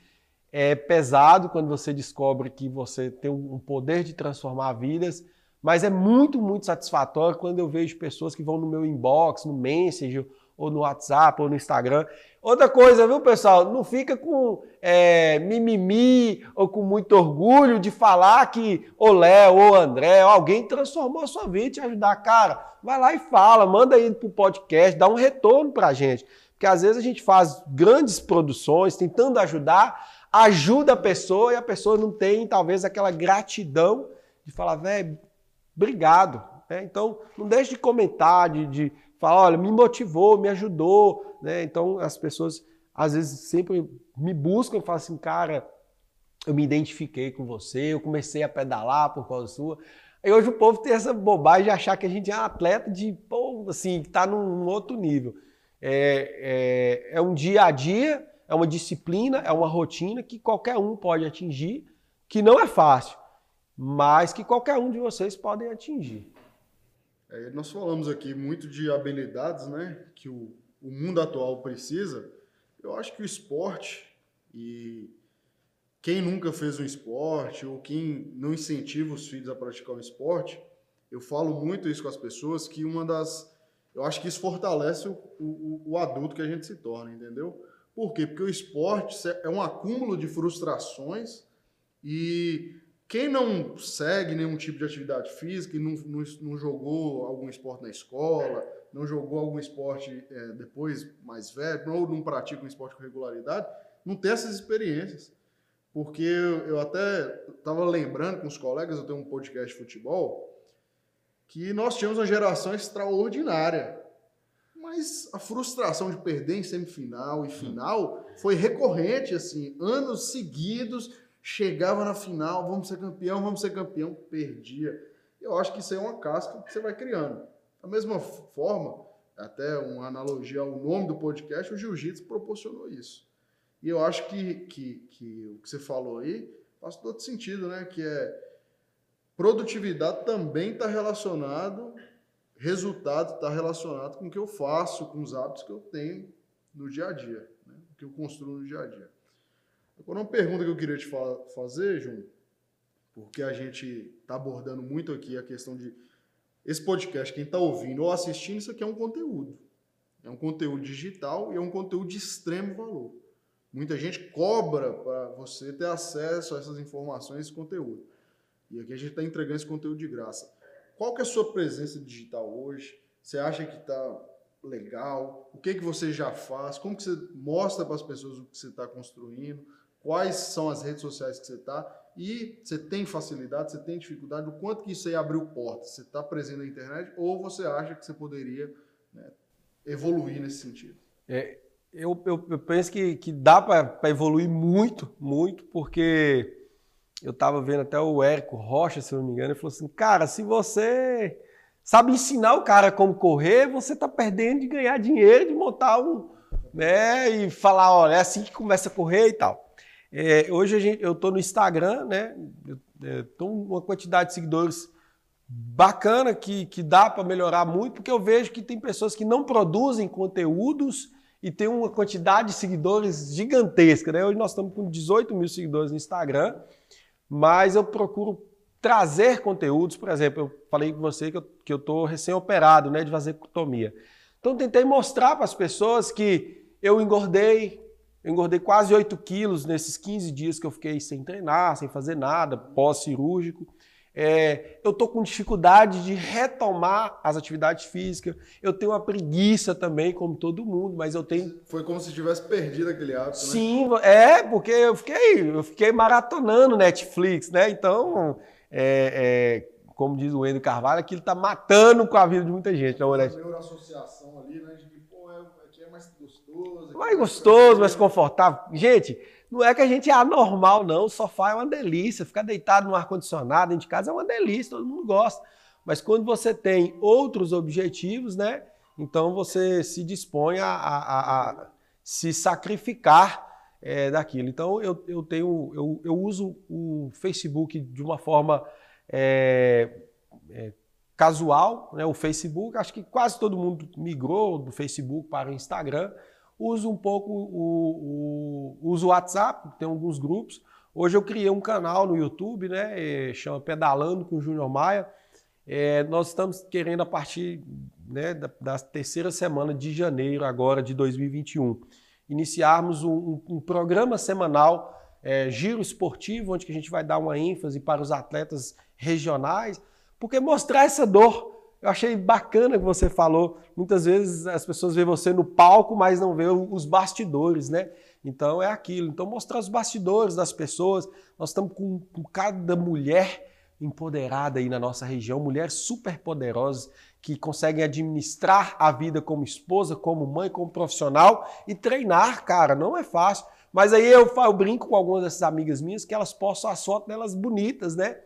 Speaker 3: é pesado quando você descobre que você tem um poder de transformar vidas, mas é muito, muito satisfatório quando eu vejo pessoas que vão no meu inbox, no Messenger, ou no WhatsApp, ou no Instagram. Outra coisa, viu, pessoal? Não fica com é, mimimi ou com muito orgulho de falar que o Léo ou André ou alguém transformou a sua vida e te ajudar. Cara, vai lá e fala, manda aí pro podcast, dá um retorno pra gente. Porque às vezes a gente faz grandes produções tentando ajudar, ajuda a pessoa e a pessoa não tem talvez aquela gratidão de falar, velho, obrigado. Né? Então, não deixe de comentar, de, de falar, olha, me motivou, me ajudou. Né? Então, as pessoas às vezes sempre me buscam e falam assim, cara, eu me identifiquei com você, eu comecei a pedalar por causa sua. E hoje o povo tem essa bobagem de achar que a gente é um atleta de, pô, assim, que está num outro nível. É, é, é um dia a dia, é uma disciplina, é uma rotina que qualquer um pode atingir, que não é fácil, mas que qualquer um de vocês podem atingir.
Speaker 2: É, nós falamos aqui muito de habilidades, né, que o, o mundo atual precisa. Eu acho que o esporte e quem nunca fez um esporte ou quem não incentiva os filhos a praticar um esporte, eu falo muito isso com as pessoas que uma das eu acho que isso fortalece o, o, o, adulto que a gente se torna, entendeu? Por quê? Porque o esporte é um acúmulo de frustrações e quem não segue nenhum tipo de atividade física e não, não, não jogou algum esporte na escola, não jogou algum esporte é, depois mais velho, ou não pratica um esporte com regularidade, não tem essas experiências. Porque eu, eu até estava lembrando com os colegas, eu tenho um podcast de futebol, que nós tínhamos uma geração extraordinária. Mas a frustração de perder em semifinal e final foi recorrente, assim, anos seguidos, chegava na final, vamos ser campeão, vamos ser campeão, perdia. Eu acho que isso é uma casca que você vai criando. Da mesma forma, até uma analogia ao nome do podcast, o jiu-jitsu proporcionou isso. E eu acho que, que, que o que você falou aí faz todo sentido, né? Que é Produtividade também está relacionado, resultado está relacionado com o que eu faço, com os hábitos que eu tenho no dia a dia, né? o que eu construo no dia a dia. Agora, uma pergunta que eu queria te fa fazer, Júnior, porque a gente está abordando muito aqui a questão de esse podcast, quem está ouvindo ou assistindo, isso aqui é um conteúdo. É um conteúdo digital e é um conteúdo de extremo valor. Muita gente cobra para você ter acesso a essas informações, esse conteúdo. E aqui a gente está entregando esse conteúdo de graça. Qual que é a sua presença digital hoje? Você acha que está legal? O que, que você já faz? Como que você mostra para as pessoas o que você está construindo? Quais são as redes sociais que você está? E você tem facilidade, você tem dificuldade? O quanto que isso aí abriu portas? Você está presente na internet ou você acha que você poderia né, evoluir nesse sentido?
Speaker 3: É, eu, eu, eu, penso que, que dá para evoluir muito, muito, porque eu estava vendo até o Érico Rocha, se não me engano, ele falou assim: cara, se você sabe ensinar o cara como correr, você está perdendo de ganhar dinheiro, de montar um. Né, e falar: olha, é assim que começa a correr e tal. É, hoje gente, eu estou no Instagram, né? Estou é, uma quantidade de seguidores bacana que, que dá para melhorar muito, porque eu vejo que tem pessoas que não produzem conteúdos e tem uma quantidade de seguidores gigantesca. Né? Hoje nós estamos com 18 mil seguidores no Instagram mas eu procuro trazer conteúdos, por exemplo, eu falei com você que eu estou recém-operado né, de vasectomia. Então tentei mostrar para as pessoas que eu engordei, eu engordei quase 8 quilos nesses 15 dias que eu fiquei sem treinar, sem fazer nada, pós-cirúrgico. É, eu estou com dificuldade de retomar as atividades físicas. Eu tenho uma preguiça também, como todo mundo, mas eu tenho.
Speaker 2: Foi como se tivesse perdido aquele hábito,
Speaker 3: né? Sim, é, porque eu fiquei, eu fiquei maratonando Netflix, né? Então, é, é, como diz o Wendel Carvalho, aquilo está matando com a vida de muita gente.
Speaker 2: Não, né? Uma associação ali, né? De que, pô, é mais gostoso.
Speaker 3: Mais gostoso, mais confortável. Gente. Não é que a gente é anormal, não. O sofá é uma delícia. Ficar deitado no ar-condicionado dentro de casa é uma delícia, todo mundo gosta. Mas quando você tem outros objetivos, né? Então você se dispõe a, a, a se sacrificar é, daquilo. Então eu, eu tenho, eu, eu uso o Facebook de uma forma é, é, casual, né? O Facebook, acho que quase todo mundo migrou do Facebook para o Instagram uso um pouco o, o, uso o WhatsApp, tem alguns grupos. Hoje eu criei um canal no YouTube, né? É, chama Pedalando com Júnior Maia. É, nós estamos querendo, a partir né, da, da, terceira semana de janeiro agora de 2021, iniciarmos um, um, um programa semanal, é, Giro Esportivo, onde que a gente vai dar uma ênfase para os atletas regionais, porque mostrar essa dor eu achei bacana que você falou. Muitas vezes as pessoas veem você no palco, mas não vê os bastidores, né? Então é aquilo. Então mostrar os bastidores das pessoas. Nós estamos com, com cada mulher empoderada aí na nossa região, mulheres super poderosas que conseguem administrar a vida como esposa, como mãe, como profissional e treinar, cara, não é fácil. Mas aí eu, eu brinco com algumas dessas amigas minhas que elas postam as fotos delas bonitas, né?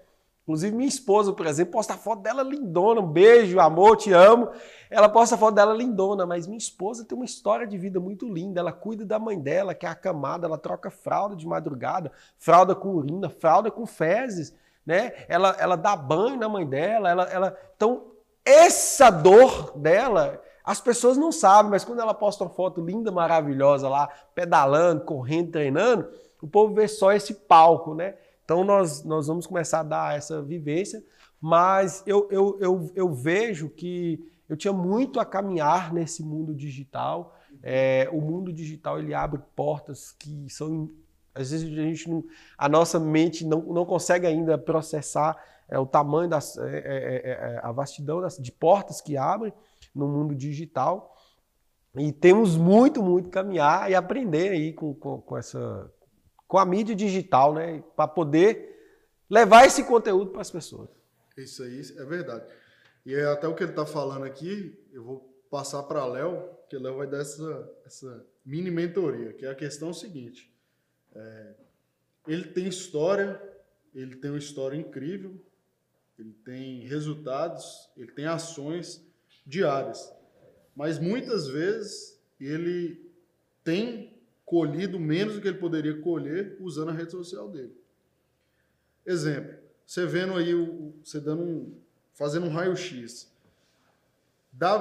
Speaker 3: Inclusive, minha esposa, por exemplo, posta foto dela lindona. Um beijo, amor, te amo. Ela posta foto dela lindona, mas minha esposa tem uma história de vida muito linda. Ela cuida da mãe dela, que é acamada, ela troca fralda de madrugada, fralda com urina, fralda com fezes, né? Ela, ela dá banho na mãe dela, ela, ela... Então, essa dor dela, as pessoas não sabem, mas quando ela posta uma foto linda, maravilhosa lá, pedalando, correndo, treinando, o povo vê só esse palco, né? Então nós, nós vamos começar a dar essa vivência, mas eu, eu, eu, eu vejo que eu tinha muito a caminhar nesse mundo digital. É, o mundo digital ele abre portas que são às vezes a gente não, a nossa mente não, não consegue ainda processar é, o tamanho das é, é, é, é a vastidão das, de portas que abrem no mundo digital e temos muito muito caminhar e aprender aí com, com, com essa com a mídia digital, né? Para poder levar esse conteúdo para as pessoas.
Speaker 2: Isso aí é verdade. E é até o que ele está falando aqui, eu vou passar para Léo, que Léo vai dar essa, essa mini mentoria, que é a questão seguinte. É, ele tem história, ele tem uma história incrível, ele tem resultados, ele tem ações diárias. Mas muitas vezes ele tem colhido menos do que ele poderia colher usando a rede social dele. Exemplo, você vendo aí, o, você dando um, fazendo um raio-x, dá,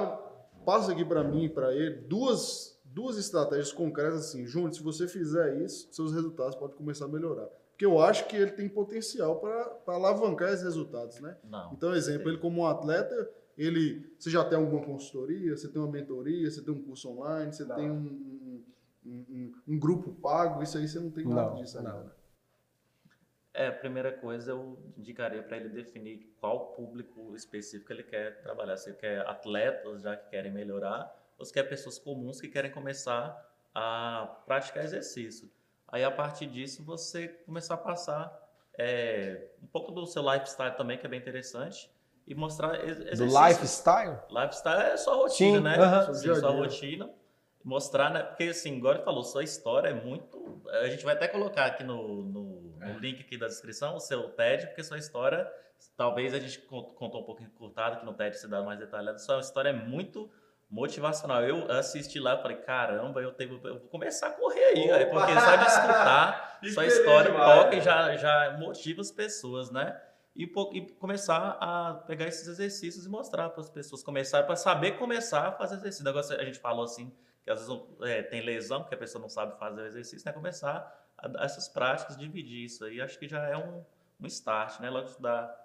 Speaker 2: passa aqui para mim e para ele duas, duas estratégias concretas assim, Júnior, se você fizer isso, seus resultados podem começar a melhorar. Porque eu acho que ele tem potencial para alavancar esses resultados, né?
Speaker 4: Não,
Speaker 2: então, exemplo, ele como um atleta, ele, você já tem alguma consultoria, você tem uma mentoria, você tem um curso online, você não. tem um, um, um, grupo pago, isso aí você não tem nada não, disso ainda. Não.
Speaker 4: É, a primeira coisa eu indicaria para ele definir qual público específico ele quer trabalhar. Se ele quer atletas já que querem melhorar, ou se quer pessoas comuns que querem começar a praticar exercício. Aí a partir disso você começar a passar é, um pouco do seu lifestyle também, que é bem interessante, e mostrar exercício.
Speaker 3: Do lifestyle?
Speaker 4: Lifestyle é sua rotina, Sim, né? Uh -huh. Sim, sua rotina mostrar, né? Porque assim, agora falou, sua história é muito. A gente vai até colocar aqui no, no, no é. link aqui da descrição o seu TED, porque sua história, talvez a gente contou um pouco encurtado, que no TED se dá mais detalhado, sua história é muito motivacional. Eu assisti lá e falei, caramba, eu, tenho, eu vou começar a correr aí, véio, porque só de escutar sua história toca e já, já motiva as pessoas, né? E, e, começar a pegar esses exercícios e mostrar para as pessoas começar para saber começar a fazer exercício. Agora a gente falou assim que às vezes é, tem lesão, porque a pessoa não sabe fazer o exercício, né? Começar a, a essas práticas, dividir isso aí, acho que já é um, um start, né? Logo dá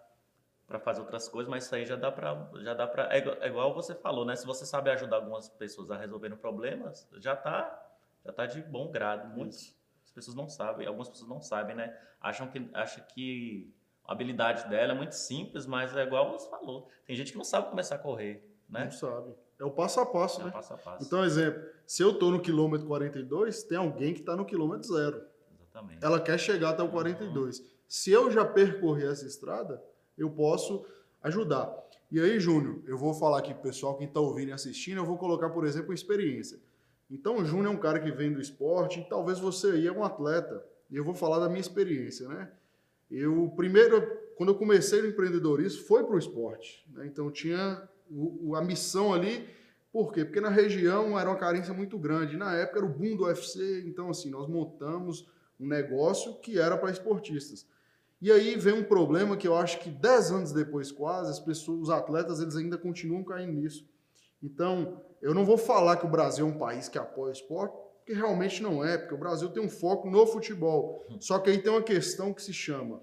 Speaker 4: para fazer outras coisas, mas isso aí já dá para já dá para é, é, igual você falou, né? Se você sabe ajudar algumas pessoas a resolverem problemas, já tá já tá de bom grado. Muitas pessoas não sabem, algumas pessoas não sabem, né? Acham que acham que a habilidade dela é muito simples, mas é igual você falou. Tem gente que não sabe começar a correr, né?
Speaker 2: Não sabe. É o passo a passo,
Speaker 4: é
Speaker 2: né?
Speaker 4: Passo a passo.
Speaker 2: Então, exemplo, se eu estou no quilômetro 42, tem alguém que está no quilômetro zero.
Speaker 4: Exatamente.
Speaker 2: Ela quer chegar até o 42. Uhum. Se eu já percorrer essa estrada, eu posso ajudar. E aí, Júnior, eu vou falar aqui pro pessoal, quem está ouvindo e assistindo, eu vou colocar, por exemplo, experiência. Então, o Júnior é um cara que vem do esporte, e talvez você aí é um atleta. E eu vou falar da minha experiência, né? Eu, primeiro, quando eu comecei no empreendedorismo, foi para o esporte. Né? Então, tinha o, a missão ali. Por quê? Porque na região era uma carência muito grande. Na época era o boom do UFC, então assim, nós montamos um negócio que era para esportistas. E aí vem um problema que eu acho que 10 anos depois quase, as pessoas, os atletas, eles ainda continuam caindo nisso. Então, eu não vou falar que o Brasil é um país que apoia o esporte, porque realmente não é, porque o Brasil tem um foco no futebol. Só que aí tem uma questão que se chama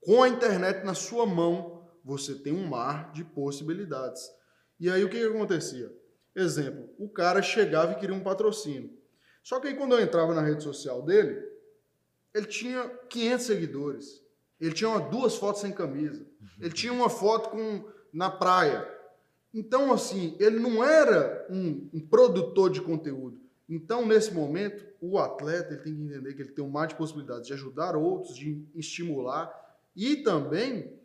Speaker 2: com a internet na sua mão, você tem um mar de possibilidades. E aí o que, que acontecia? Exemplo, o cara chegava e queria um patrocínio. Só que aí quando eu entrava na rede social dele, ele tinha 500 seguidores. Ele tinha uma, duas fotos sem camisa. Ele tinha uma foto com na praia. Então, assim, ele não era um, um, produtor de conteúdo. Então, nesse momento, o atleta ele tem que entender que ele tem um mar de possibilidades de ajudar outros, de estimular e também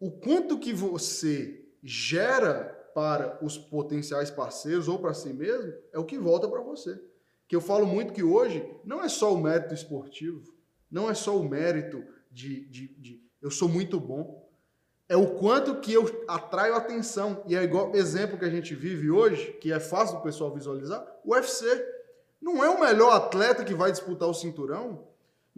Speaker 2: o quanto que você gera para os potenciais parceiros ou para si mesmo é o que volta para você. Que eu falo muito que hoje não é só o mérito esportivo, não é só o mérito de, de, de eu sou muito bom, é o quanto que eu atraio atenção. E é igual exemplo que a gente vive hoje, que é fácil do pessoal visualizar, o UFC. Não é o melhor atleta que vai disputar o cinturão.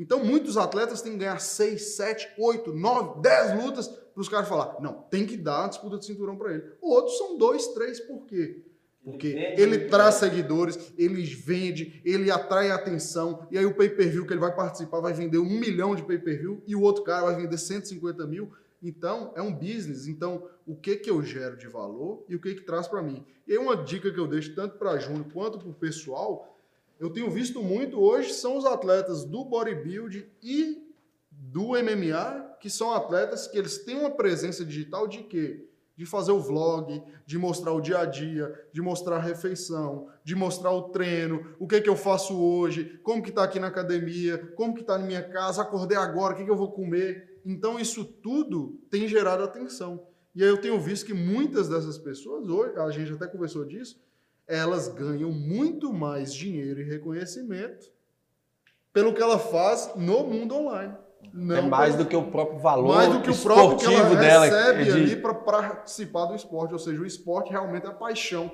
Speaker 2: Então, muitos atletas têm que ganhar 6, 7, 8, 9, 10 lutas para os caras falar, não, tem que dar uma disputa de cinturão para ele. Outros são dois, três, por quê? Porque ele, ele traz seguidores, ele vende, ele atrai atenção, e aí o pay-per-view que ele vai participar vai vender um milhão de pay-per-view e o outro cara vai vender 150 mil. Então, é um business. Então, o que que eu gero de valor e o que que traz para mim? E aí uma dica que eu deixo tanto para Júnior quanto para o pessoal, eu tenho visto muito hoje, são os atletas do bodybuilding e do MMA, que são atletas que eles têm uma presença digital de quê? De fazer o vlog, de mostrar o dia a dia, de mostrar a refeição, de mostrar o treino, o que que eu faço hoje, como que tá aqui na academia, como que tá na minha casa, acordei agora, o que que eu vou comer. Então isso tudo tem gerado atenção. E aí eu tenho visto que muitas dessas pessoas, hoje, a gente até conversou disso, elas ganham muito mais dinheiro e reconhecimento pelo que ela faz no mundo online.
Speaker 3: Não é mais do que o próprio valor
Speaker 2: mais do que o próprio que ela dela recebe de... ali para participar do esporte, ou seja, o esporte realmente é paixão.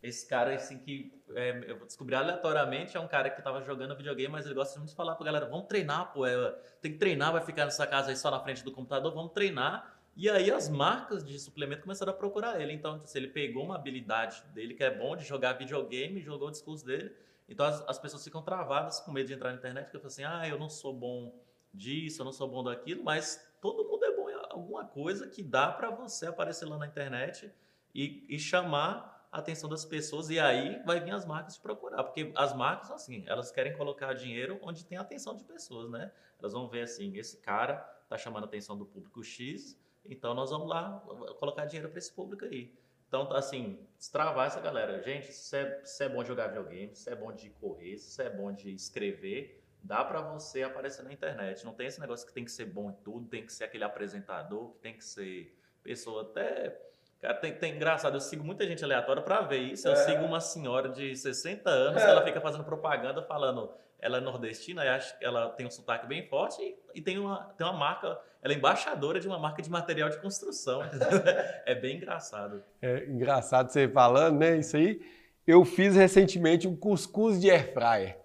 Speaker 4: Esse cara assim que é, eu descobri aleatoriamente é um cara que estava jogando videogame, mas ele gosta muito de falar para galera, vamos treinar, pô, é, tem que treinar, vai ficar nessa casa aí só na frente do computador, vamos treinar. E aí as marcas de suplemento começaram a procurar ele. Então, se ele pegou uma habilidade dele que é bom de jogar videogame, jogou o discurso dele. Então as, as pessoas ficam travadas com medo de entrar na internet, porque falam assim: "Ah, eu não sou bom disso, eu não sou bom daquilo", mas todo mundo é bom em alguma coisa que dá para você aparecer lá na internet e, e chamar a atenção das pessoas e aí vai vir as marcas te procurar, porque as marcas assim, elas querem colocar dinheiro onde tem a atenção de pessoas, né? Elas vão ver assim, esse cara tá chamando a atenção do público X, então nós vamos lá colocar dinheiro para esse público aí. Então, assim, destravar essa galera. Gente, se é, se é bom jogar videogame, se é bom de correr, se é bom de escrever, dá para você aparecer na internet. Não tem esse negócio que tem que ser bom em tudo, tem que ser aquele apresentador, que tem que ser pessoa até. Cara, tem, tem engraçado, eu sigo muita gente aleatória para ver isso. Eu é. sigo uma senhora de 60 anos, é. que ela fica fazendo propaganda falando ela é nordestina, ela tem um sotaque bem forte e, tem, uma, tem uma marca, ela é embaixadora de uma marca de material de construção. é bem engraçado.
Speaker 3: É engraçado você falando, né? Isso aí. Eu fiz recentemente um cuscuz de air fryer.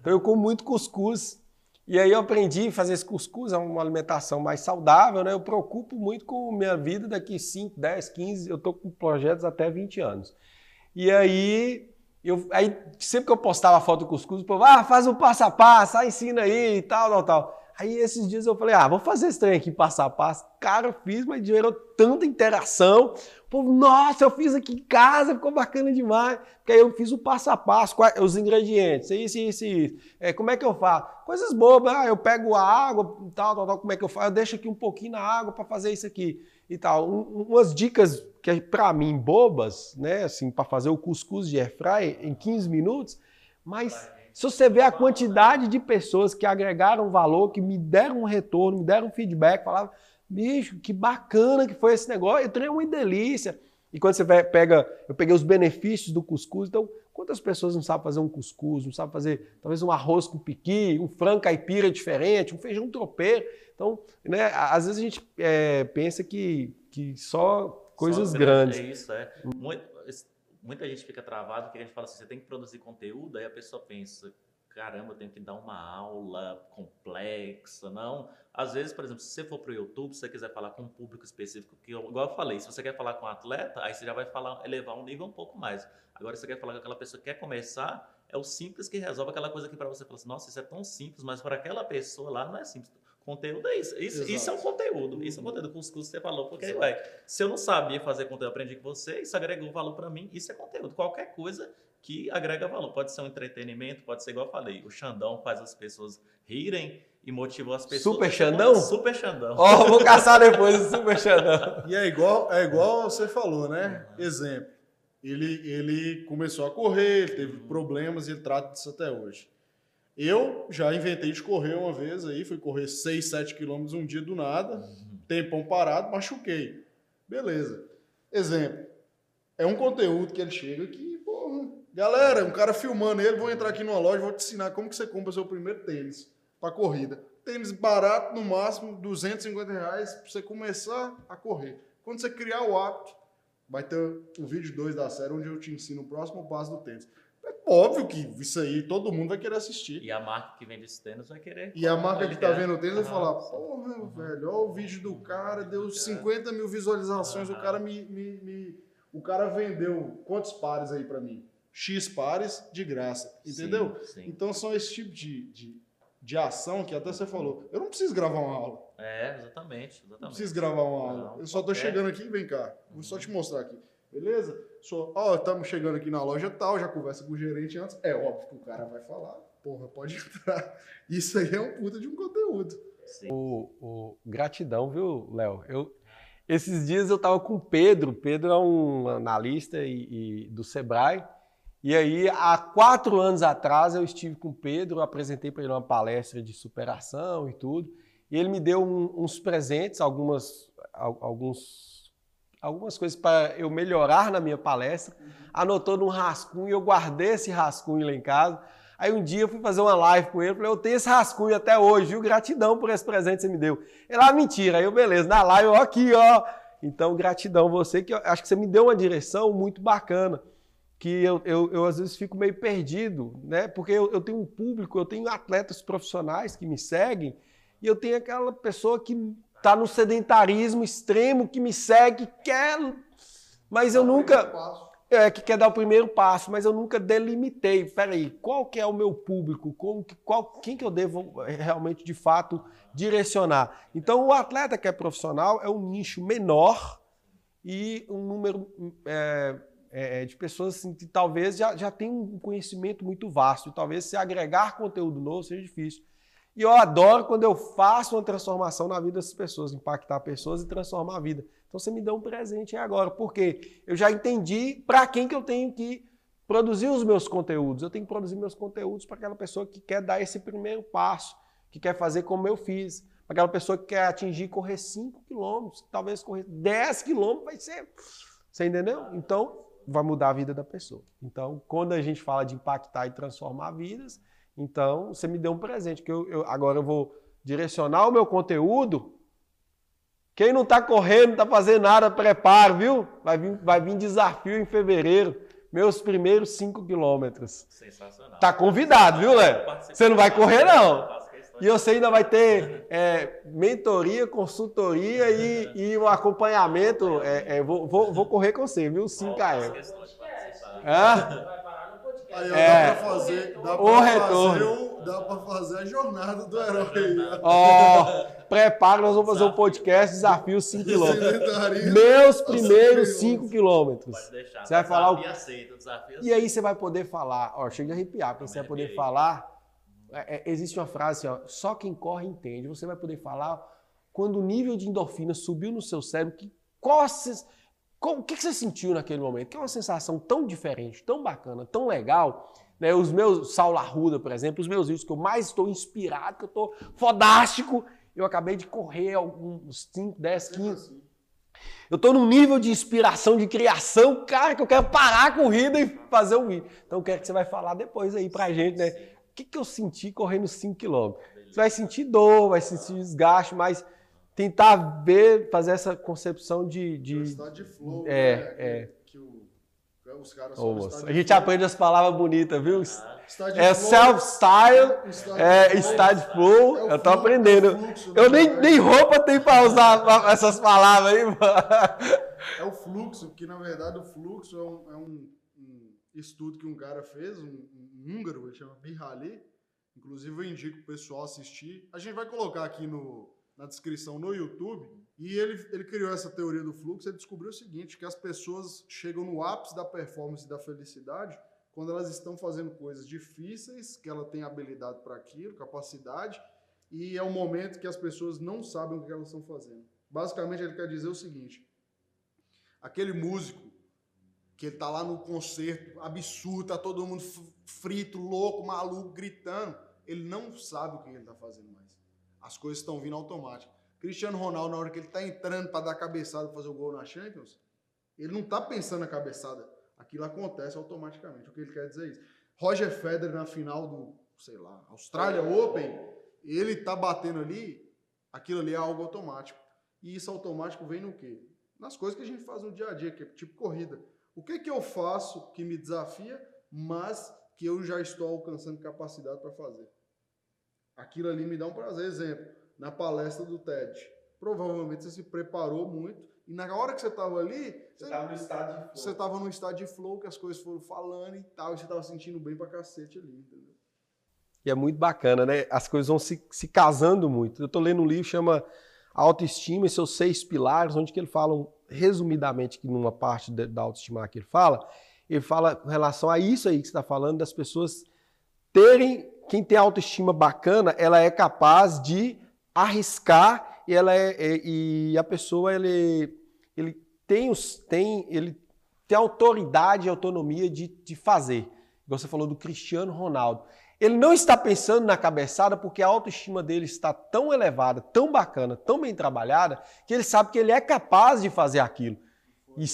Speaker 3: Então eu como muito cuscuz e aí eu aprendi a fazer esse cuscuz, é uma alimentação mais saudável, né? Eu preocupo muito com minha vida daqui 5, 10, 15, eu tô com projetos até 20 anos. E aí eu, aí, sempre que eu postava foto do cuscuz, o povo, ah, faz o passo a passo, ah, ensina aí e tal, tal, tal. Aí esses dias eu falei, ah, vou fazer esse trem aqui passo a passo. Cara, eu fiz, mas gerou tanta interação. O povo, nossa, eu fiz aqui em casa, ficou bacana demais. Porque aí eu fiz o passo a passo, os ingredientes, isso, isso, isso. É, como é que eu faço? Coisas bobas, ah, eu pego a água, tal, tal, tal, como é que eu faço? Eu deixo aqui um pouquinho na água para fazer isso aqui e tal. Um, umas dicas que é para mim bobas, né, assim, para fazer o cuscuz de airfry em 15 minutos, mas se você vê a quantidade de pessoas que agregaram valor, que me deram um retorno, me deram um feedback, falavam, bicho, que bacana que foi esse negócio, eu treinei uma delícia. E quando você pega, eu peguei os benefícios do cuscuz, então quantas pessoas não sabem fazer um cuscuz, não sabem fazer talvez um arroz com piqui, um frango caipira diferente, um feijão tropeiro. Então, né, às vezes a gente é, pensa que, que só coisas só grandes.
Speaker 4: É isso, é. Muito, muita gente fica travado porque a gente fala assim, você tem que produzir conteúdo, aí a pessoa pensa, caramba, eu tenho que dar uma aula complexa, não. Às vezes, por exemplo, se você for para o YouTube, se você quiser falar com um público específico, que eu, igual eu falei, se você quer falar com um atleta, aí você já vai falar, elevar um nível um pouco mais. Agora, se você quer falar com aquela pessoa que quer começar, é o simples que resolve aquela coisa que para você fala assim, nossa, isso é tão simples, mas para aquela pessoa lá não é simples Conteúdo é isso. Isso, isso é um conteúdo. Isso é um conteúdo. Cuscuz você falou. Porque, ué, se eu não sabia fazer conteúdo, eu aprendi com você, isso agregou valor para mim. Isso é conteúdo. Qualquer coisa que agrega valor. Pode ser um entretenimento, pode ser igual eu falei. O Xandão faz as pessoas rirem e motivou as pessoas.
Speaker 3: Super Xandão?
Speaker 4: Super Xandão.
Speaker 3: Ó, vou caçar depois o Super Xandão.
Speaker 2: E é igual, é igual você falou, né? Exemplo. Ele, ele começou a correr, ele teve problemas e ele trata disso até hoje. Eu já inventei de correr uma vez aí, fui correr 6, 7 quilômetros um dia do nada, tempão parado, machuquei. Beleza. Exemplo. É um conteúdo que ele chega que, porra, galera, um cara filmando ele, vou entrar aqui numa loja, vou te ensinar como que você compra seu primeiro tênis para corrida. Tênis barato, no máximo 250 reais, para você começar a correr. Quando você criar o hábito, vai ter o vídeo 2 da série onde eu te ensino o próximo passo do tênis. É óbvio que isso aí todo mundo vai querer assistir.
Speaker 4: E a marca que vende esse tênis vai querer.
Speaker 2: E a marca que tá
Speaker 4: ligar.
Speaker 2: vendo o tênis vai falar, porra, velho, olha o vídeo do cara, deu 50 mil visualizações, o
Speaker 4: Aham.
Speaker 2: cara me, me, me- O cara vendeu quantos pares aí pra mim? X pares de graça, entendeu?
Speaker 4: Sim, sim.
Speaker 2: Então são esse tipo de, de, de ação que até você falou. Eu não preciso gravar uma aula.
Speaker 4: É, exatamente.
Speaker 2: Não
Speaker 4: exatamente.
Speaker 2: preciso gravar uma aula.
Speaker 4: Não,
Speaker 2: eu só tô
Speaker 4: qualquer-
Speaker 2: chegando aqui, vem cá. Vou só te mostrar aqui. Beleza? Só, ó, estamos chegando aqui na loja tal, já conversa com o gerente antes. É óbvio que o cara vai falar, porra, pode entrar. Isso aí é um puta de um conteúdo.
Speaker 4: Sim.
Speaker 3: O, o- gratidão, viu, Léo? Eu, esses dias eu tava com o Pedro. O Pedro é um analista e, e- do Sebrae. E aí, há quatro anos atrás, eu estive com o Pedro, apresentei para ele uma palestra de superação e tudo. E ele me deu um- uns presentes, algumas, al- alguns, algumas coisas para eu melhorar na minha palestra. Anotou num rascunho, eu guardei esse rascunho lá em casa. Aí um dia eu fui fazer uma live com ele, falei, eu tenho esse rascunho até hoje, viu? Gratidão por esse presente que você me deu. Ele, ah, mentira. Aí eu, beleza, na live, ó, aqui, ó. Então, gratidão você, que eu acho que você me deu uma direção muito bacana, que eu, eu, eu às vezes fico meio perdido, né? Porque eu, eu tenho um público, eu tenho atletas profissionais que me seguem, e eu tenho aquela pessoa que está no sedentarismo extremo, que me segue, que quer, mas eu nunca é, que quer dar o primeiro passo, mas eu nunca delimitei. Peraí, qual que é o meu público? Como que, qual, quem que eu devo eh, realmente, de fato, direcionar? Então, o atleta que é profissional é um nicho menor e um número é, é, de pessoas assim, que talvez já, já tem um conhecimento muito vasto. E talvez se agregar conteúdo novo seja difícil. E eu adoro quando eu faço uma transformação na vida dessas pessoas, impactar pessoas e transformar a vida. Então você me dá um presente agora, porque eu já entendi para quem que eu tenho que produzir os meus conteúdos. Eu tenho que produzir meus conteúdos para aquela pessoa que quer dar esse primeiro passo, que quer fazer como eu fiz. Para aquela pessoa que quer atingir correr 5 quilômetros, talvez correr 10 quilômetros, vai ser. Você entendeu? Então, vai mudar a vida da pessoa. Então, quando a gente fala de impactar e transformar vidas, então você me deu um presente, que eu, eu- agora eu vou direcionar o meu conteúdo. Quem não está correndo, não está fazendo nada, prepara, viu? Vai vir, vai vir desafio em fevereiro. Meus primeiros 5 quilômetros.
Speaker 4: Sensacional.
Speaker 3: Tá convidado, viu, Léo? Você não vai correr, não. E você ainda vai ter é, mentoria, consultoria e, e um acompanhamento. É, é, vou, vou, vou correr com você, viu? 5
Speaker 4: Faço
Speaker 3: km.
Speaker 4: questão de participar.
Speaker 3: Hã?
Speaker 5: Vai parar no podcast.
Speaker 2: Aí ó,
Speaker 3: É.
Speaker 2: dá pra fazer, dá
Speaker 3: O
Speaker 2: pra
Speaker 3: retorno.
Speaker 2: fazer, dá pra fazer a jornada do herói ó.
Speaker 3: Ó, prepara, nós vamos fazer um podcast desafio 5 km. Meus primeiros 5 km.
Speaker 4: Pode deixar.
Speaker 3: Você vai falar o-
Speaker 4: Desafio aceito, desafio
Speaker 3: E aí você vai poder falar, ó, chega de arrepiar, porque você vai poder falar. É, é, existe uma frase assim, ó, só quem corre entende. Você vai poder falar quando o nível de endorfina subiu no seu cérebro, que qual- o que que você sentiu naquele momento? Que é uma sensação tão diferente, tão bacana, tão legal. Né? Os meus Saulo Arruda, por exemplo, os meus vídeos que eu mais estou inspirado, que eu estou fodástico, eu acabei de correr alguns 5, 10, 15. Eu estou num nível de inspiração, de criação, cara, que eu quero parar a corrida e fazer um vídeo. Então, eu quero que você vai falar depois aí pra gente, né? O que, que eu senti correndo 5 km? Você vai sentir dor, vai sentir desgaste, mas tentar ver, fazer essa concepção de. de...
Speaker 2: Estado de flow,
Speaker 3: É,
Speaker 2: né?
Speaker 3: é.
Speaker 2: Que, o- os caras estado
Speaker 3: a gente
Speaker 2: flow.
Speaker 3: aprende as palavras bonitas, viu?
Speaker 2: De
Speaker 3: É self-style, é
Speaker 2: de flow.
Speaker 3: style flow.
Speaker 2: É o
Speaker 3: Eu tô aprendendo.
Speaker 2: é do
Speaker 3: Eu nem,
Speaker 2: cara.
Speaker 3: nem roupa tem pra usar essas palavras aí, mano.
Speaker 2: É o fluxo, que na verdade o fluxo é um, é um estudo que um cara fez, um, um húngaro, ele chama Mihaly, Inclusive, eu indico o pessoal assistir. A gente vai colocar aqui no, na descrição no YouTube. E ele, ele criou essa teoria do fluxo. Ele descobriu o seguinte: que as pessoas chegam no ápice da performance e da felicidade quando elas estão fazendo coisas difíceis, que ela tem habilidade para aquilo, capacidade, e é um momento que as pessoas não sabem o que elas estão fazendo. Basicamente, ele quer dizer o seguinte: aquele músico que ele tá lá no concerto absurdo, tá todo mundo frito, louco, maluco, gritando, ele não sabe o que ele está fazendo mais. As coisas estão vindo automático. Cristiano Ronaldo, na hora que ele está entrando para dar cabeçada fazer o gol na Champions, ele não está pensando na cabeçada. Aquilo acontece automaticamente. O que ele quer dizer é isso. Roger Federer na final do, sei lá, Australia Open, ele tá batendo ali, aquilo ali é algo automático. E isso automático vem no quê? Nas coisas que a gente faz no dia a dia, que é tipo corrida. O que que eu faço que me desafia, mas que eu já estou alcançando capacidade para fazer? Aquilo ali me dá um prazer. Exemplo, na palestra do TED. Provavelmente você se preparou muito e na hora que você estava ali,
Speaker 3: você estava no estado de flow.
Speaker 2: Você estava no estado de flow, que as coisas foram falando e tal, e você estava sentindo bem pra cacete ali, entendeu?
Speaker 3: E é muito bacana, né? As coisas vão se, se casando muito. Eu estou lendo um livro que chama Autoestima e seus seis pilares, onde que ele fala, resumidamente, que numa parte da autoestima que ele fala, ele fala com relação a isso aí que você está falando, das pessoas terem, quem tem autoestima bacana, ela é capaz de arriscar e ela é, é e a pessoa ele, ele tem os tem ele tem autoridade e autonomia de, de fazer. Você falou do Cristiano Ronaldo. Ele não está pensando na cabeçada porque a autoestima dele está tão elevada, tão bacana, tão bem trabalhada, que ele sabe que ele é capaz de fazer aquilo. E,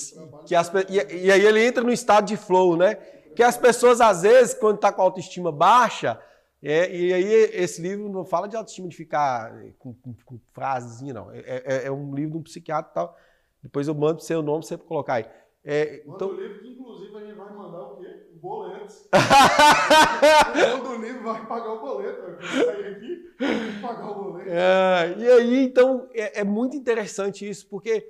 Speaker 3: que as, e, e aí ele entra no estado de flow, né? Que as pessoas, às vezes, quando está com a autoestima baixa, é, e aí esse livro não fala de autoestima de ficar com, com, com frasezinha, não. É, é, é, um livro de um psiquiatra e tal. Depois eu mando seu nome, você colocar aí.
Speaker 2: É, Manda então... o livro que, inclusive, a gente vai mandar o quê? O boleto. o do livro vai pagar o boleto. Vai sair aqui e pagar o boleto.
Speaker 3: É, e aí, então, é, é muito interessante isso, porque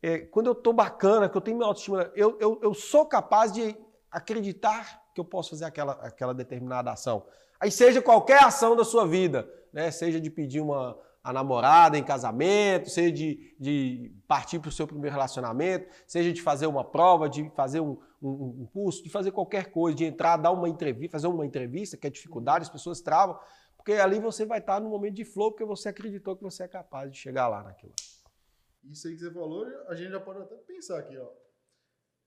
Speaker 3: é, quando eu tô bacana, que eu tenho minha autoestima, eu, eu, eu sou capaz de acreditar que eu posso fazer aquela, aquela determinada ação. Aí seja qualquer ação da sua vida, né? Seja de pedir uma a namorada em casamento, seja de, de partir para o seu primeiro relacionamento, seja de fazer uma prova, de fazer um, um, um, curso, de fazer qualquer coisa, de entrar, dar uma entrevista, fazer uma entrevista, que é dificuldade, as pessoas travam, porque ali você vai estar no momento de flow, porque você acreditou que você é capaz de chegar lá naquilo.
Speaker 2: Isso aí que você falou, a gente já pode até pensar aqui, ó.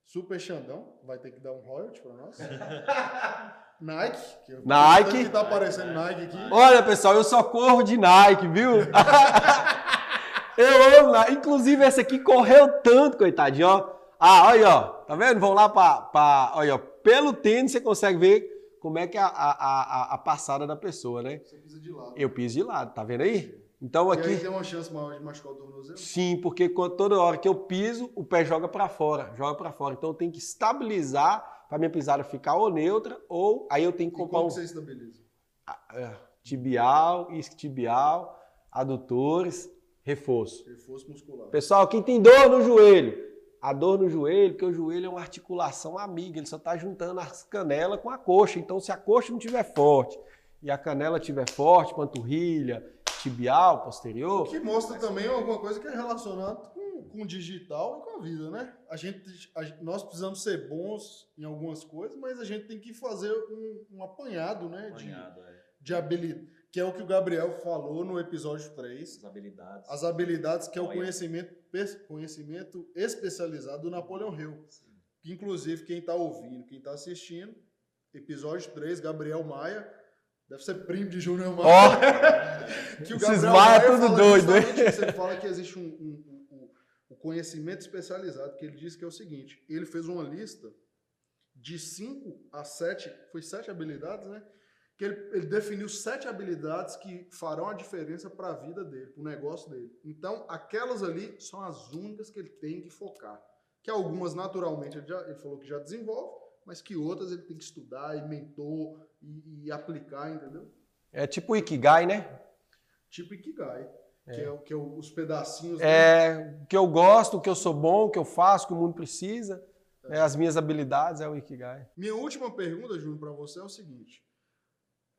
Speaker 2: Super Xandão vai ter que dar um royalty para nós. Nike. Que
Speaker 3: Nike.
Speaker 2: Que tá aparecendo Nike aqui.
Speaker 3: Olha, pessoal, eu só corro de Nike, viu? eu amo Nike. Inclusive, essa aqui correu tanto, coitadinho, ó. Ah, olha, ó. Tá vendo? Vão lá para. Olha. Pelo tênis você consegue ver como é que é a, a, a, a passada da pessoa, né?
Speaker 2: Você pisa de lado.
Speaker 3: Eu piso de lado, tá vendo aí? Então aqui. E
Speaker 2: aí tem uma chance maior de machucar o tornozelo?
Speaker 3: Sim, porque toda hora que eu piso, o pé joga para fora, joga para fora. Então eu tenho que estabilizar para minha pisada ficar ou neutra, ou aí eu tenho que comprar
Speaker 2: e como um. você estabiliza?
Speaker 3: É, tibial, isquiotibial, adutores, reforço.
Speaker 2: Reforço muscular.
Speaker 3: Pessoal, quem tem dor no joelho, a dor no joelho, porque o joelho é uma articulação amiga, ele só está juntando as canelas com a coxa. Então, se a coxa não estiver forte e a canela estiver forte, panturrilha, tibial, posterior.
Speaker 2: Que mostra também alguma coisa que é relacionada com, com o digital e com a vida, né? A gente, a, nós precisamos ser bons em algumas coisas, mas a gente tem que fazer um, um apanhado, né?
Speaker 4: Apanhado, de,
Speaker 2: é. de habilidade. Que é o que o Gabriel falou no episódio 3.
Speaker 4: As habilidades.
Speaker 2: As habilidades, que é o conhecimento, conhecimento especializado do Napoleão Hill. Sim. Que, inclusive, quem está ouvindo, quem está assistindo, episódio 3, Gabriel Maia, Deve ser primo de Júnior Maia.
Speaker 3: Oh, que o Gabriel Maia é tudo doido, hein?
Speaker 2: Você fala que existe um, um, um, um, conhecimento especializado, que ele diz que é o seguinte, ele fez uma lista de 5 a 7, foi 7 habilidades, né? Que ele, ele definiu sete habilidades que farão a diferença para a vida dele, para o negócio dele. Então, aquelas ali são as únicas que ele tem que focar. Que algumas, naturalmente, ele, já, ele falou que já desenvolve, mas que outras ele tem que estudar e mentor e, e aplicar, entendeu?
Speaker 3: É tipo o Ikigai, né?
Speaker 2: Tipo Ikigai. É. Que, é, que é os pedacinhos.
Speaker 3: É, o que eu gosto, o que eu sou bom, o que eu faço, o que o mundo precisa. É. as minhas habilidades é o Ikigai.
Speaker 2: Minha última pergunta, Júnior, para você é o seguinte: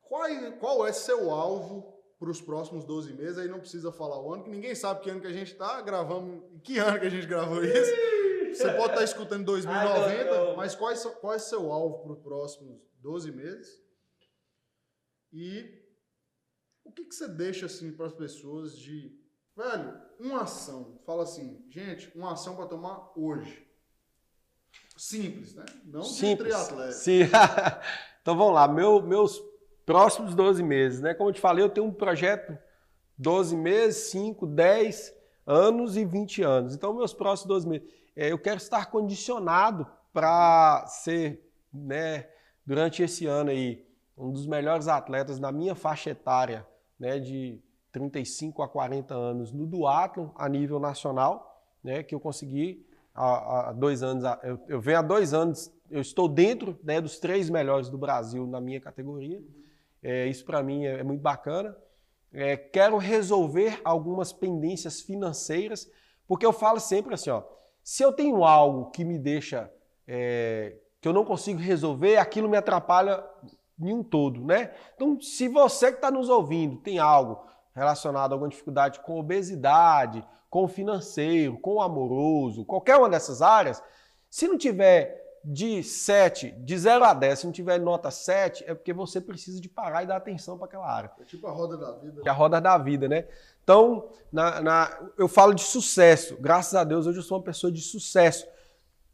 Speaker 2: qual, qual é seu alvo para os próximos 12 meses? Aí não precisa falar o ano, que ninguém sabe que ano que a gente está. Gravamos. Que ano que a gente gravou isso? Você pode estar escutando em 2090,
Speaker 3: Ai,
Speaker 2: mas qual é, seu- qual é seu alvo para os próximos 12 meses? E o que, que você deixa assim para as pessoas de, velho, uma ação? Fala assim, gente, uma ação para tomar hoje. Simples, né? Não de
Speaker 3: Simples.
Speaker 2: triatleta.
Speaker 3: Sim. então vamos lá, Meu- meus próximos 12 meses, né? Como eu te falei, eu tenho um projeto 12 meses, 5, 10 anos e 20 anos. Então, meus próximos 12 meses, é, eu quero estar condicionado para ser, né, durante esse ano aí, um dos melhores atletas na minha faixa etária, né, de 35 a 40 anos no duatlon a nível nacional, né, que eu consegui há, há dois anos, eu, eu venho há dois anos, eu estou dentro né, dos três melhores do Brasil na minha categoria. É, isso para mim é, é muito bacana. É, quero resolver algumas pendências financeiras, porque eu falo sempre assim, ó, se eu tenho algo que me deixa, é, que eu não consigo resolver, aquilo me atrapalha em um todo, né? Então, se você que está nos ouvindo tem algo relacionado a alguma dificuldade com obesidade, com financeiro, com amoroso, qualquer uma dessas áreas, se não tiver de 7, de 0 a 10, se não tiver nota 7, é porque você precisa de parar e dar atenção para aquela área.
Speaker 2: É tipo a roda da vida.
Speaker 3: É a roda da vida, né? Então, na, na- eu falo de sucesso. Graças a Deus, hoje eu sou uma pessoa de sucesso.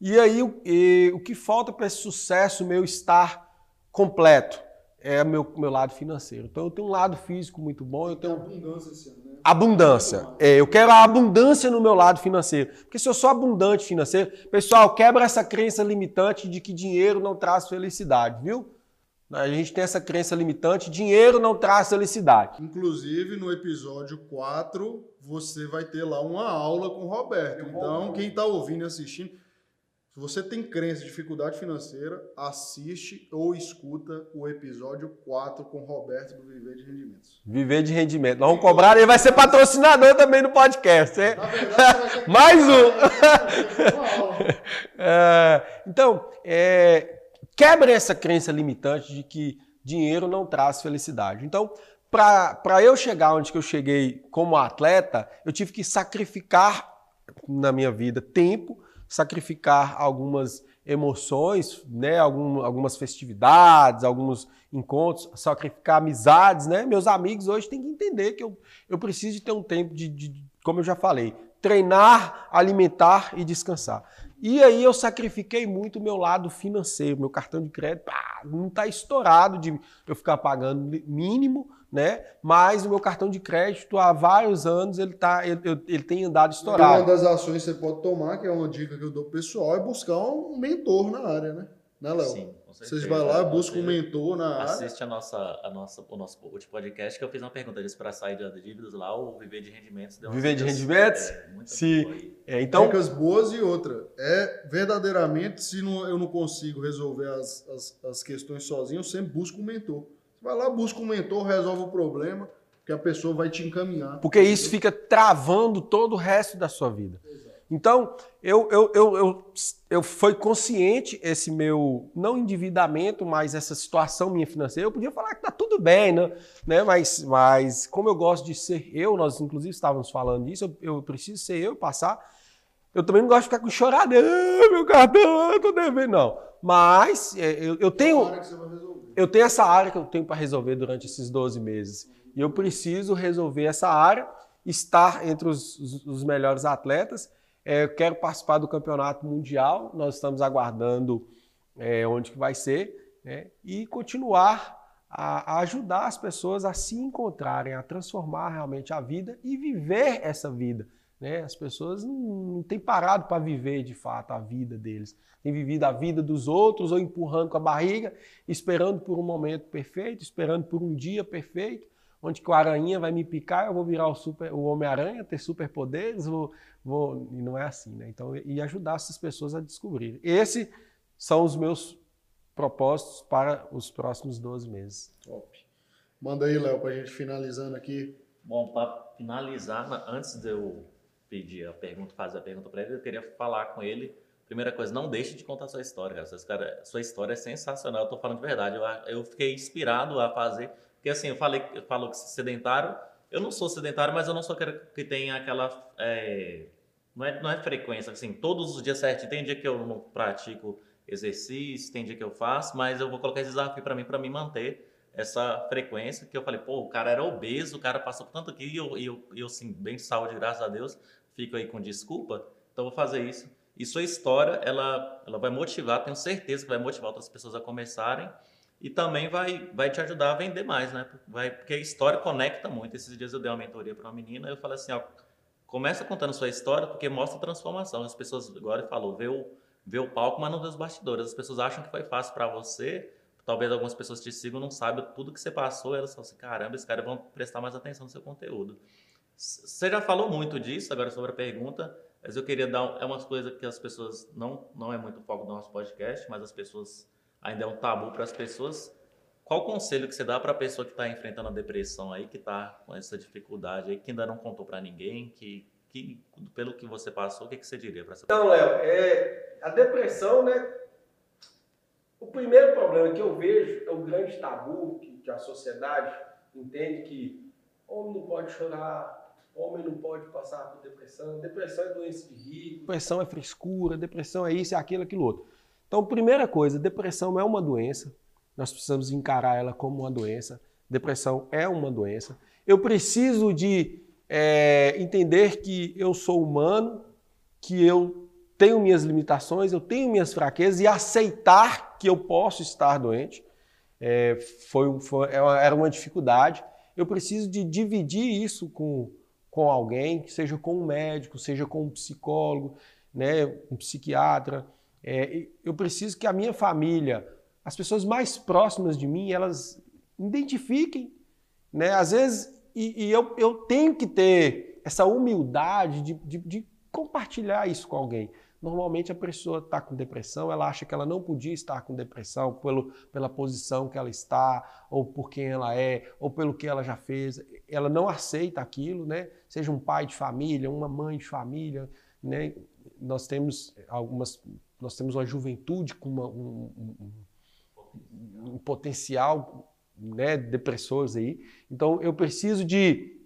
Speaker 3: E aí, o- e o que falta para esse sucesso meu estar completo é o meu, meu lado financeiro. Então, eu tenho um lado físico muito bom, eu tenho
Speaker 2: abundância esse ano, né?
Speaker 3: Abundância. É, eu quero a abundância no meu lado financeiro. Porque se eu sou abundante financeiro, pessoal, quebra essa crença limitante de que dinheiro não traz felicidade, viu? A gente tem essa crença limitante, dinheiro não traz felicidade.
Speaker 2: Inclusive, no episódio 4, você vai ter lá uma aula com o Roberto. Então, quem está ouvindo e assistindo, se você tem crença, dificuldade financeira, assiste ou escuta o episódio 4 com o Roberto do Viver de Rendimentos.
Speaker 3: Viver de rendimento. Nós vamos cobrar, ele vai ser patrocinador também no podcast?
Speaker 2: Na verdade,
Speaker 3: Mais um! É, então, é, quebre essa crença limitante de que dinheiro não traz felicidade. Então, para eu chegar onde que eu cheguei como atleta, eu tive que sacrificar na minha vida tempo, sacrificar algumas emoções, né, algum- algumas festividades, alguns encontros, sacrificar amizades, né? Meus amigos hoje têm que entender que eu, eu preciso de ter um tempo de, de- como eu já falei, treinar, alimentar e descansar. E aí eu sacrifiquei muito o meu lado financeiro, meu cartão de crédito, pá, não está estourado de eu ficar pagando mínimo, né? Mas o meu cartão de crédito há vários anos ele tá, ele, eu- ele tem andado
Speaker 2: Então,
Speaker 3: estourado.
Speaker 2: uma das ações que você pode tomar, que é uma dica que eu dou pro pessoal, é buscar um mentor na área, né? Né, Léo?
Speaker 4: Sim, com certeza.
Speaker 2: Vocês vão lá, buscam um mentor na área.
Speaker 4: Assiste a nossa, a nossa, o nosso último podcast que eu fiz uma pergunta deles para sair de dívidas lá, o Viver de Rendimentos.
Speaker 3: Viver de rendimentos?
Speaker 4: É,
Speaker 3: Sim. É, então,
Speaker 2: Dicas boas e outra. É verdadeiramente, se não- eu não consigo resolver as, as, as questões sozinho, eu sempre busco um mentor. Vai lá, busca um mentor, resolve o problema, que a pessoa vai te encaminhar.
Speaker 3: Porque isso fica travando todo o resto da sua vida. Então, eu, eu, eu, eu, eu foi consciente esse meu, não endividamento, mas essa situação minha financeira. Eu podia falar que tá tudo bem, né? né? Mas, mas como eu gosto de ser eu, nós inclusive estávamos falando disso, eu, eu preciso ser eu, passar. Eu também não gosto de ficar com choradeira, ah, meu cartão, eu tô devendo, não. Mas é, eu, eu tenho
Speaker 2: hora que você vai resolver.
Speaker 3: Eu tenho essa área que eu tenho para resolver durante esses 12 meses. E eu preciso resolver essa área, estar entre os, os- melhores atletas. É, eu quero participar do campeonato mundial, nós estamos aguardando é, onde que vai ser, né? e continuar a, a ajudar as pessoas a se encontrarem, a transformar realmente a vida e viver essa vida. Né? As pessoas não, não têm parado para viver de fato a vida deles. Têm vivido a vida dos outros ou empurrando com a barriga, esperando por um momento perfeito, esperando por um dia perfeito, onde que o aranha vai me picar, eu vou virar o, super, o Homem-Aranha, ter superpoderes, vou, vou, e não é assim, né? Então, e ajudar essas pessoas a descobrir. Esses são os meus propósitos para os próximos 12 meses.
Speaker 2: Top. Manda aí, Léo, pra gente finalizando aqui.
Speaker 4: Bom, para finalizar, na- antes de eu pedir a pergunta, fazer a pergunta para ele, eu queria falar com ele Primeira coisa, não deixe de contar sua história, cara. Sua, cara, sua história é sensacional, eu tô falando de verdade. Eu, eu fiquei inspirado a fazer. Porque assim, eu falei, eu falo que sedentário, eu não sou sedentário, mas eu não sou que, que tenha aquela. É, não, é, não é frequência, assim, todos os dias certo. Tem dia que eu não pratico exercício, tem dia que eu faço, mas eu vou colocar esse desafio para mim, para me manter essa frequência. Que eu falei, pô, o cara era obeso, o cara passou por tanto aqui, e eu, e eu, eu assim, bem de saúde, graças a Deus, fico aí com desculpa, então vou fazer isso. E sua história, ela, ela vai motivar, tenho certeza que vai motivar outras pessoas a começarem e também vai, vai te ajudar a vender mais, né? Vai, porque a história conecta muito. Esses dias eu dei uma mentoria para uma menina e eu falei assim, ó, começa contando sua história porque mostra transformação. As pessoas, agora falou, vê o, vê o palco, mas não vê os bastidores. As pessoas acham que foi fácil para você, talvez algumas pessoas te sigam não sabem tudo que você passou, elas falam assim, caramba, esses caras vão prestar mais atenção no seu conteúdo. Você já falou muito disso, agora sobre a pergunta, mas eu queria dar, é umas coisas que as pessoas, não, não é muito foco do nosso podcast, mas as pessoas, ainda é um tabu para as pessoas. Qual conselho que você dá para a pessoa que está enfrentando a depressão aí, que está com essa dificuldade aí, que ainda não contou para ninguém, que, que pelo que você passou, o que, que você diria para essa
Speaker 5: pessoa? Então, Léo, é, a depressão, né? O primeiro problema que eu vejo é o grande tabu que, que a sociedade entende que homem não pode chorar, Homem não pode passar por depressão. Depressão é doença de rico.
Speaker 3: Depressão é frescura, depressão é isso, é aquilo, aquilo outro. Então, primeira coisa, depressão é uma doença. Nós precisamos encarar ela como uma doença. Depressão é uma doença. Eu preciso de é, entender que eu sou humano, que eu tenho minhas limitações, eu tenho minhas fraquezas e aceitar que eu posso estar doente. É, foi, foi, era uma dificuldade. Eu preciso de dividir isso com com alguém, seja com um médico, seja com um psicólogo, né, um psiquiatra. É, eu preciso que a minha família, as pessoas mais próximas de mim, elas identifiquem, né? Às vezes, e, e eu, eu tenho que ter essa humildade de, de, de compartilhar isso com alguém. Normalmente a pessoa está com depressão, ela acha que ela não podia estar com depressão pelo, pela posição que ela está, ou por quem ela é, ou pelo que ela já fez. Ela não aceita aquilo, né? Seja um pai de família, uma mãe de família, né? Nós temos algumas, nós temos uma juventude com uma, um, um, um potencial, né, depressores aí. Então eu preciso de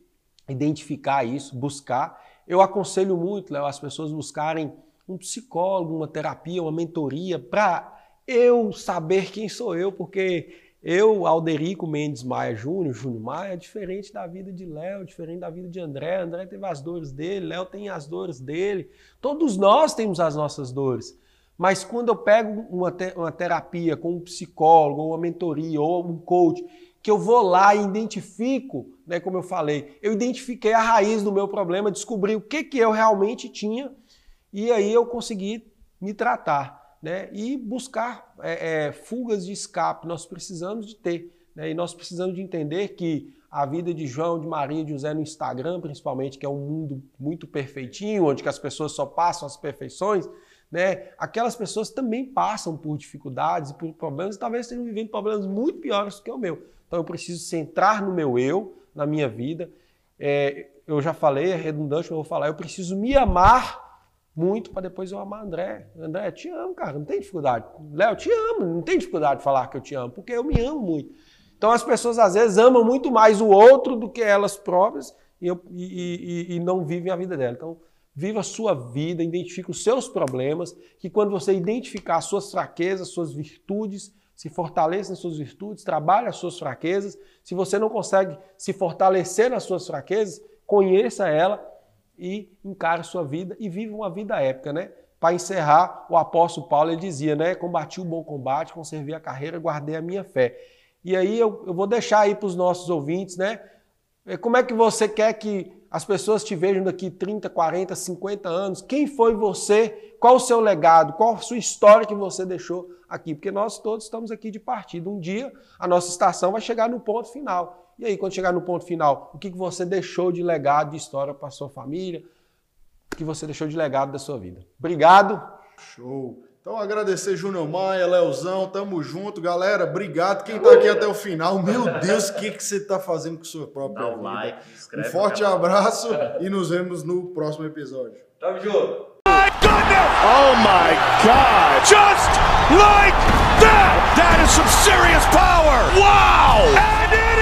Speaker 3: identificar isso, buscar. Eu aconselho muito, as pessoas buscarem um psicólogo, uma terapia, uma mentoria, para eu saber quem sou eu, porque eu, Alderico Mendes Maia Júnior, Júnior Maia, é diferente da vida de Léo, diferente da vida de André. André teve as dores dele, Léo tem as dores dele. Todos nós temos as nossas dores. Mas quando eu pego uma, te uma terapia com um psicólogo, ou uma mentoria, ou um coach, que eu vou lá e identifico, né, como eu falei, eu identifiquei a raiz do meu problema, descobri o que, que eu realmente tinha e aí eu consegui me tratar né? e buscar é, é, fugas de escape. Nós precisamos de ter. Né? E nós precisamos de entender que a vida de João, de Maria, de José no Instagram, principalmente, que é um mundo muito perfeitinho, onde as pessoas só passam as perfeições, né? Aquelas pessoas também passam por dificuldades e por problemas e talvez estejam vivendo problemas muito piores do que o meu. Então eu preciso centrar no meu eu, na minha vida. É, eu já falei, é redundante, mas eu vou falar, eu preciso me amar muito para depois eu amar André. André, te amo, cara, não tem dificuldade. Léo, te amo, não tem dificuldade de falar que eu te amo, porque eu me amo muito. Então as pessoas às vezes amam muito mais o outro do que elas próprias e, eu, e, e, e não vivem a vida dela. Então, viva a sua vida, identifique os seus problemas, que quando você identificar as suas fraquezas, suas virtudes, se fortaleça nas suas virtudes, trabalhe as suas fraquezas. Se você não consegue se fortalecer nas suas fraquezas, conheça ela e encare sua vida e viva uma vida épica, né? Para encerrar, o apóstolo Paulo ele dizia, né? Combati o bom combate, conservei a carreira, guardei a minha fé. E aí eu, eu vou deixar aí para os nossos ouvintes, né? É, como é que você quer que as pessoas te vejam daqui 30, 40, 50 anos? Quem foi você? Qual o seu legado? Qual a sua história que você deixou aqui? Porque nós todos estamos aqui de partida. Um dia a nossa estação vai chegar no ponto final. E aí, quando chegar no ponto final, o que você deixou de legado, de história para sua família? O que você deixou de legado da sua vida? Obrigado.
Speaker 2: Show. Então, agradecer Júnior Maia, Leozão, tamo junto. Galera, obrigado. Quem tá aqui até o final, meu Deus, o que, que você tá fazendo com sua própria Dá um vida? Like, um forte abraço e nos vemos no próximo episódio.
Speaker 5: Tamo junto.
Speaker 1: my goodness! Oh my God! Just like that! That is some serious power! Wow!